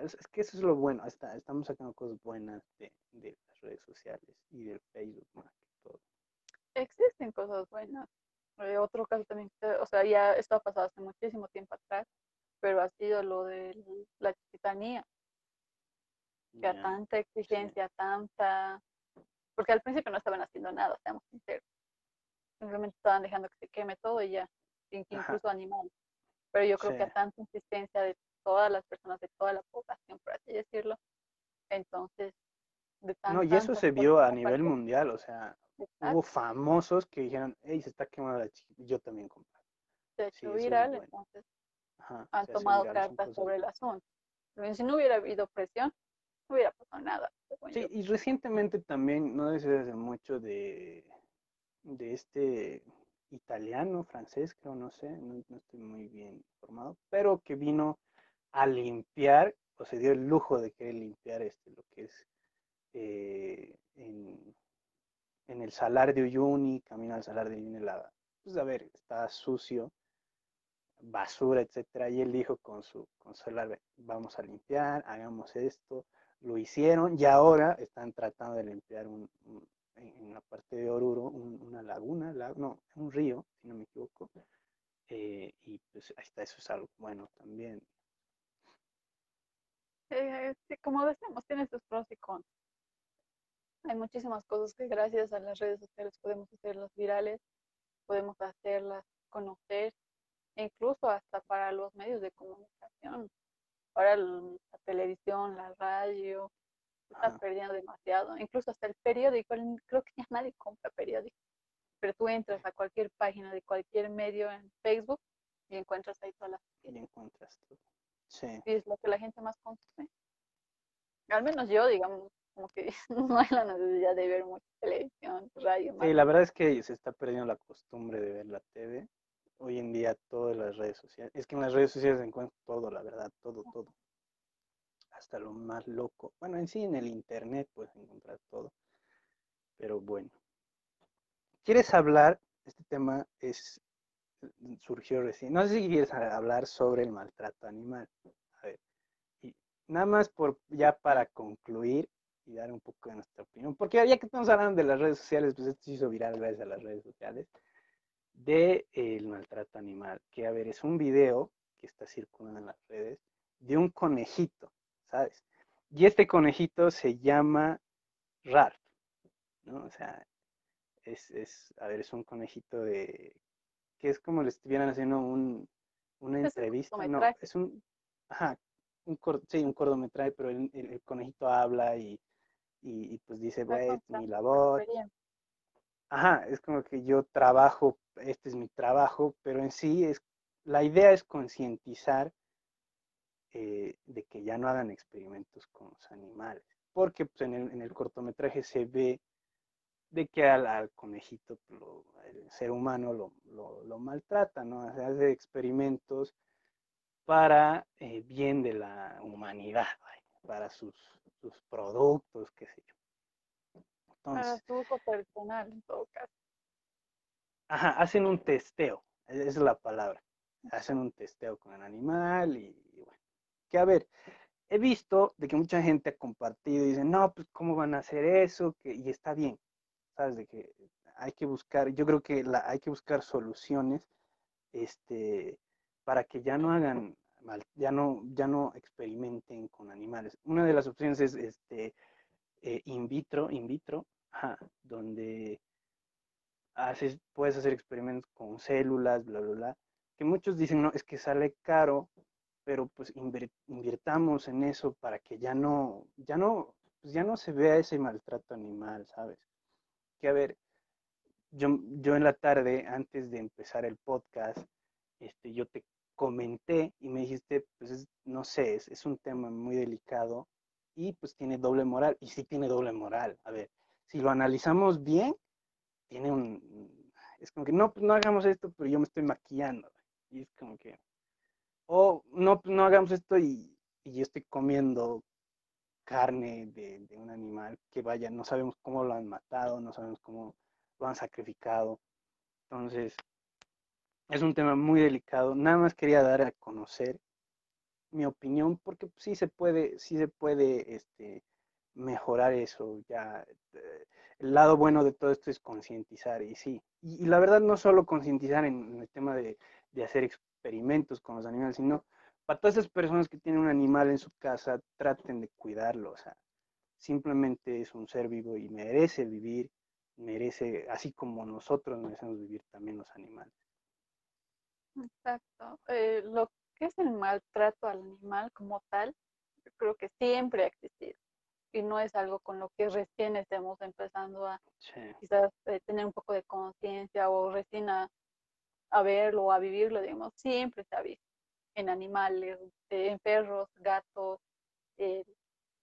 es que eso es lo bueno, está- estamos sacando cosas buenas de, de las redes sociales y del Facebook más que todo. existen cosas buenas. Eh, otro caso también, o sea, ya esto ha pasado hace muchísimo tiempo atrás, pero ha sido lo de la chiquitanía, que a tanta exigencia, tanta... Porque al principio no estaban haciendo nada, seamos sinceros. Simplemente estaban dejando que se queme todo y ya, in- Ajá. incluso animales. Pero yo creo que Sí. a tanta insistencia de todas las personas, de toda la población, por así decirlo, entonces... De tan, No, y eso se vio a nivel mundial, o sea, exacto, hubo famosos que dijeron, hey, se está quemando la chiquita, yo también compré. se ha hecho viral, bueno. entonces Ajá, han tomado cartas sobre el asunto. Pero si no hubiera habido presión, no hubiera pasado nada. Sí, yo. y recientemente también, no desde hace mucho, de, de este italiano, francés, creo, no sé, no, no estoy muy bien informado, pero que vino a limpiar, o se dio el lujo de querer limpiar este, lo que es eh, en, en el Salar de Uyuni, camino al Salar de Uyuni, pues a ver, está sucio, basura, etcétera, y él dijo con su, con su celular, vamos a limpiar, hagamos esto, lo hicieron y ahora están tratando de limpiar un, un- en, la parte de Oruro un- una laguna, la- no, un río, si no me equivoco, eh, y pues ahí está, eso es algo bueno también. Eh, como decíamos, tiene sus pros y contras. Hay muchísimas cosas que gracias a las redes sociales podemos hacerlas virales, podemos hacerlas conocer, e incluso hasta para los medios de comunicación. Ahora el- la televisión, la radio, se está Ajá. perdiendo demasiado. Incluso hasta el periódico, creo que ya nadie compra periódico. Pero tú entras a cualquier página de cualquier medio en Facebook y encuentras ahí todas las Y encuentras todo. Sí. y es lo que la gente más consume. Al menos yo, digamos, como que no hay la necesidad de ver mucha televisión, radio, más. Sí, la verdad es que se está perdiendo la costumbre de ver la TV. Hoy en día todas las redes sociales, es que en las redes sociales se encuentra todo, la verdad, todo, todo. Hasta lo más loco. Bueno, en sí en el internet puedes encontrar todo. Pero bueno. ¿Quieres hablar? Este tema es surgió recién. No sé si quieres hablar sobre el maltrato animal. A ver. Y nada más por ya para concluir y dar un poco de nuestra opinión, porque ya que estamos hablando de las redes sociales, pues esto se hizo viral gracias a las redes sociales, de eh, el maltrato animal, que a ver, es un video que está circulando en las redes de un conejito, ¿sabes? Y este conejito se llama Ralph, ¿no? O sea, es, es, a ver, es un conejito de, que es como le estuvieran haciendo un, una Es un entrevista, no, es un, ajá, un cor- sí, un cortometraje, pero el, el- el conejito habla y, y, y, pues dice, "Güey, mi labor. Ajá, es como que yo trabajo, este es mi trabajo, pero en sí es, la idea es concientizar eh, de que ya no hagan experimentos con los animales, porque pues, en el, en el cortometraje se ve de que al, al conejito, pues, lo- el ser humano lo, lo, lo maltrata, ¿no? Se hace experimentos para eh, bien de la humanidad, para sus, sus productos, qué sé yo. Para Entonces, su uso personal, en todo caso. ajá, hacen un testeo, esa es la palabra. Hacen un testeo con el animal y, y bueno. Que a ver, he visto de que mucha gente ha compartido y dice, no, pues cómo van a hacer eso, que, y está bien, ¿sabes? De que hay que buscar, yo creo que la, hay que buscar soluciones, este, para que ya no hagan ya no, ya no experimenten con animales. Una de las opciones es este eh, in vitro, in vitro, donde haces, puedes hacer experimentos con células, bla, bla, bla, que muchos dicen, no, es que sale caro, pero pues invirtamos en eso para que ya no, ya no, pues ya no se vea ese maltrato animal, ¿sabes? Que a ver, yo, yo en la tarde, antes de empezar el podcast, este, yo te comenté y me dijiste, pues es- no sé, es, es un tema muy delicado y pues tiene doble moral, y sí tiene doble moral. A ver, si lo analizamos bien, tiene un, es como que no, pues no hagamos esto, pero yo me estoy maquillando. Y es como que, o no, pues no hagamos esto y, y yo estoy comiendo carne de, de un animal que vaya, no sabemos cómo lo han matado, no sabemos cómo lo han sacrificado. Entonces, es un tema muy delicado. Nada más quería dar a conocer mi opinión porque sí se puede, sí se puede este, mejorar eso. Ya, eh, el lado bueno de todo esto es concientizar y sí. Y, y la verdad no solo concientizar en, en el tema de, de hacer experimentos con los animales, sino para todas esas personas que tienen un animal en su casa, traten de cuidarlo. O sea, simplemente es un ser vivo y merece vivir, merece, así como nosotros merecemos vivir también los animales. Exacto. Eh, lo que es el maltrato al animal como tal, yo creo que siempre ha existido. Y no es algo con lo que recién estemos empezando a Sí, quizás eh, tener un poco de conciencia o recién a, a verlo o a vivirlo, digamos, siempre se ha visto en animales, eh, en perros, gatos, eh,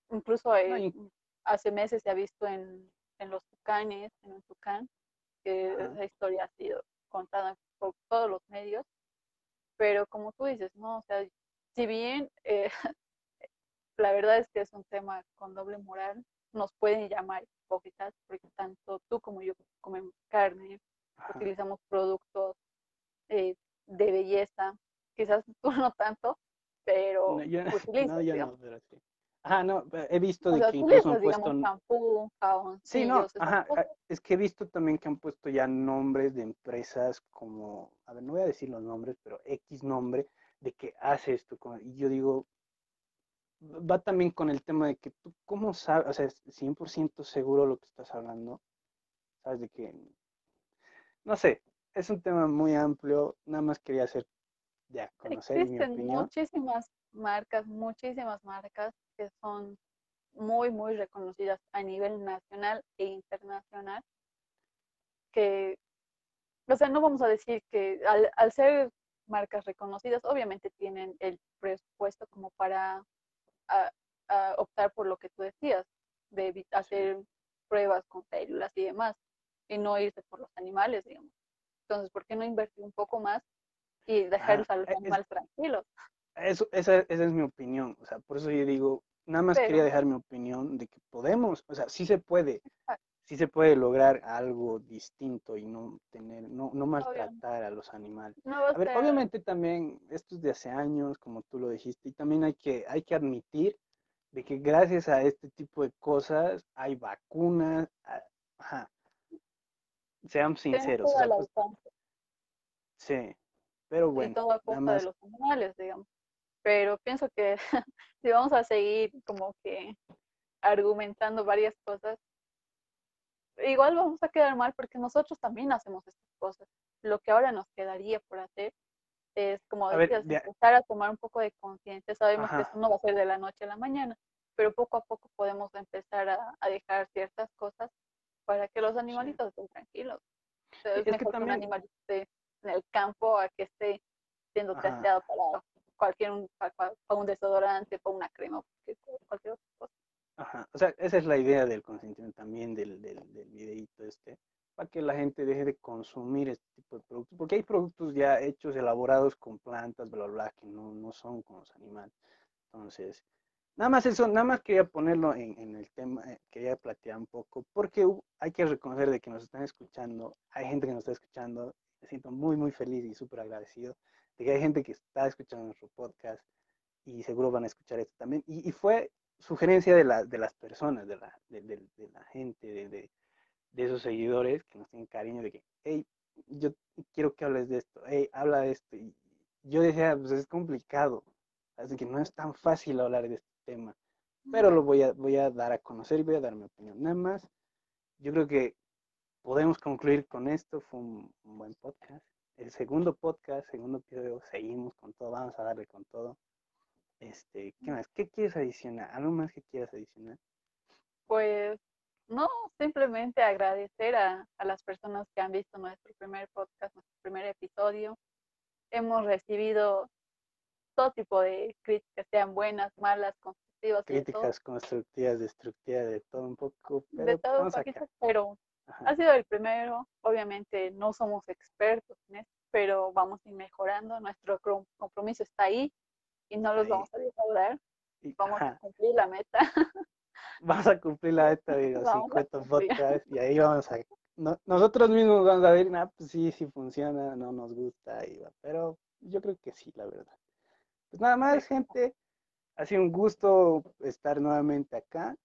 incluso No, hace meses se ha visto en, en los tucanes, en un tucán, que esa historia ha sido contada por todos los medios, pero como tú dices, ¿no? O sea, si bien eh, la verdad es que es un tema con doble moral, nos pueden llamar hipócritas, porque tanto tú como yo comemos carne, ajá. utilizamos productos eh, de belleza, quizás tú no tanto, pero No, yo, utilizas, no, yo digamos. no, pero sí. Ajá, no, eh, he visto O de sea, que incluso han digamos, puesto, champú, sí, no, ajá, es que he visto también que han puesto ya nombres de empresas como, a ver, no voy a decir los nombres, pero X nombre de que hace esto, y yo digo, va también con el tema de que tú, ¿cómo sabes? O sea, es 100% seguro lo que estás hablando, sabes de que, no sé, es un tema muy amplio, nada más quería hacer, ya, conocer mi Existen opinión. muchísimas marcas, muchísimas marcas que son muy, muy reconocidas a nivel nacional e internacional, que, o sea, no vamos a decir que al, al ser marcas reconocidas, obviamente tienen el presupuesto como para a- a optar por lo que tú decías, de hacer pruebas con células y demás, y no irse por los animales, digamos. Entonces, ¿por qué no invertir un poco más y dejarlos a los e- es- animales tranquilos? Eso, esa, esa es mi opinión, o sea, por eso yo digo, nada más quería dejar mi opinión de que podemos, o sea, sí se puede, Exacto. sí se puede lograr algo distinto y no tener, no, no maltratar a los animales. No A ver, obviamente también esto es de hace años, como tú lo dijiste, y también hay que, hay que admitir de que gracias a este tipo de cosas hay vacunas, ajá. Seamos sinceros, o sea, pues, sí, pero y bueno, todo a costa de los animales, digamos. Pero pienso que si vamos a seguir como que argumentando varias cosas, igual vamos a quedar mal porque nosotros también hacemos estas cosas. Lo que ahora nos quedaría por hacer es, como A decías, de- empezar a tomar un poco de conciencia. Sabemos que eso no va a ser de la noche a la mañana, pero poco a poco podemos empezar a, a dejar ciertas cosas para que los animalitos estén tranquilos. O sea, es que un animalito esté en el campo a que esté siendo Ajá. trasteado para cualquier un, para, para un desodorante, para una crema, cualquier, otra cosa. Ajá, o sea, esa es la idea del consentimiento también del, del, del este, para que la gente deje de consumir este tipo de productos, porque hay productos ya hechos, elaborados con plantas, bla, bla, bla, que no, no son con los animales. Entonces, Nada más eso, nada más quería ponerlo en, en el tema, eh, quería plantear un poco, porque hay que reconocer de que nos están escuchando, hay gente que nos está escuchando, me siento muy, muy feliz y súper agradecido de que hay gente que está escuchando nuestro podcast y seguro van a escuchar esto también. Y, y fue sugerencia de, la, de las personas, de la, de, de- de la gente, de, de, de esos seguidores que nos tienen cariño de que, hey, yo quiero que hables de esto, hey, habla de esto. Y yo decía, pues es complicado, así que no es tan fácil hablar de este tema, pero lo voy a, voy a dar a conocer y voy a dar mi opinión. Nada más, yo creo que podemos concluir con esto, fue un, un buen podcast. El segundo podcast, segundo episodio, seguimos con todo, vamos a darle con todo. Este, ¿qué más? ¿Qué quieres adicionar? ¿Algo más que quieras adicionar? Pues no, simplemente agradecer a, a las personas que han visto nuestro primer podcast, nuestro primer episodio. Hemos recibido todo tipo de críticas, sean buenas, malas, constructivas, de Críticas constructivas, destructivas, de todo un poco, de pero todo un poquito, pero Ajá. ha sido el primero. Obviamente no somos expertos en esto, pero vamos a ir mejorando. Nuestro compromiso está ahí y no los Ahí. vamos a defraudar. Vamos a ajá, cumplir la meta. Vamos a cumplir la meta de los Vamos a 50 cumplir. podcasts y ahí vamos a... no- nosotros mismos vamos a ver, nah, pues sí, sí funciona, no nos gusta, y va, pero yo creo que sí, la verdad. Pues nada más, gente, ha sido un gusto estar nuevamente acá.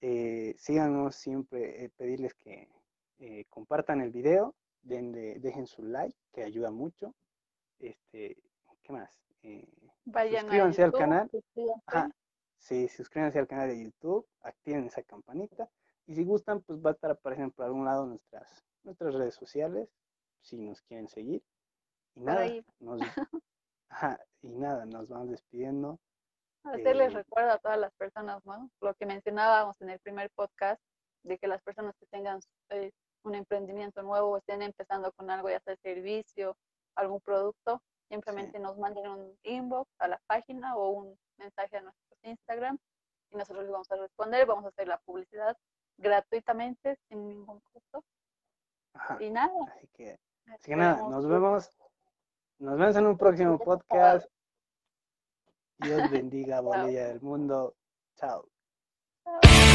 Eh, síganos siempre, eh, pedirles que eh, compartan el video, den de- dejen su like, que ayuda mucho. Este, ¿qué más? Eh, Vayan Suscríbanse a al canal. suscríbanse. Ajá. Sí, suscríbanse al canal de YouTube, activen esa campanita y si gustan, pues va a estar apareciendo por algún lado nuestras, nuestras redes sociales, si nos quieren seguir. Y nada, nos, ajá, y nada, nos vamos despidiendo. Hacerles Eh, recuerdo a todas las personas, ¿no? Lo que mencionábamos en el primer podcast, de que las personas que tengan eh, un emprendimiento nuevo o estén empezando con algo, ya sea servicio, algún producto, simplemente nos manden un inbox a la página o un mensaje a nuestros Instagram y nosotros les vamos a responder, vamos a hacer la publicidad gratuitamente, sin ningún costo. Ajá, Y nada, así que, así que nada, nos vemos, nos vemos en un próximo podcast. Dios bendiga Bolivia del mundo. Chao. Chao.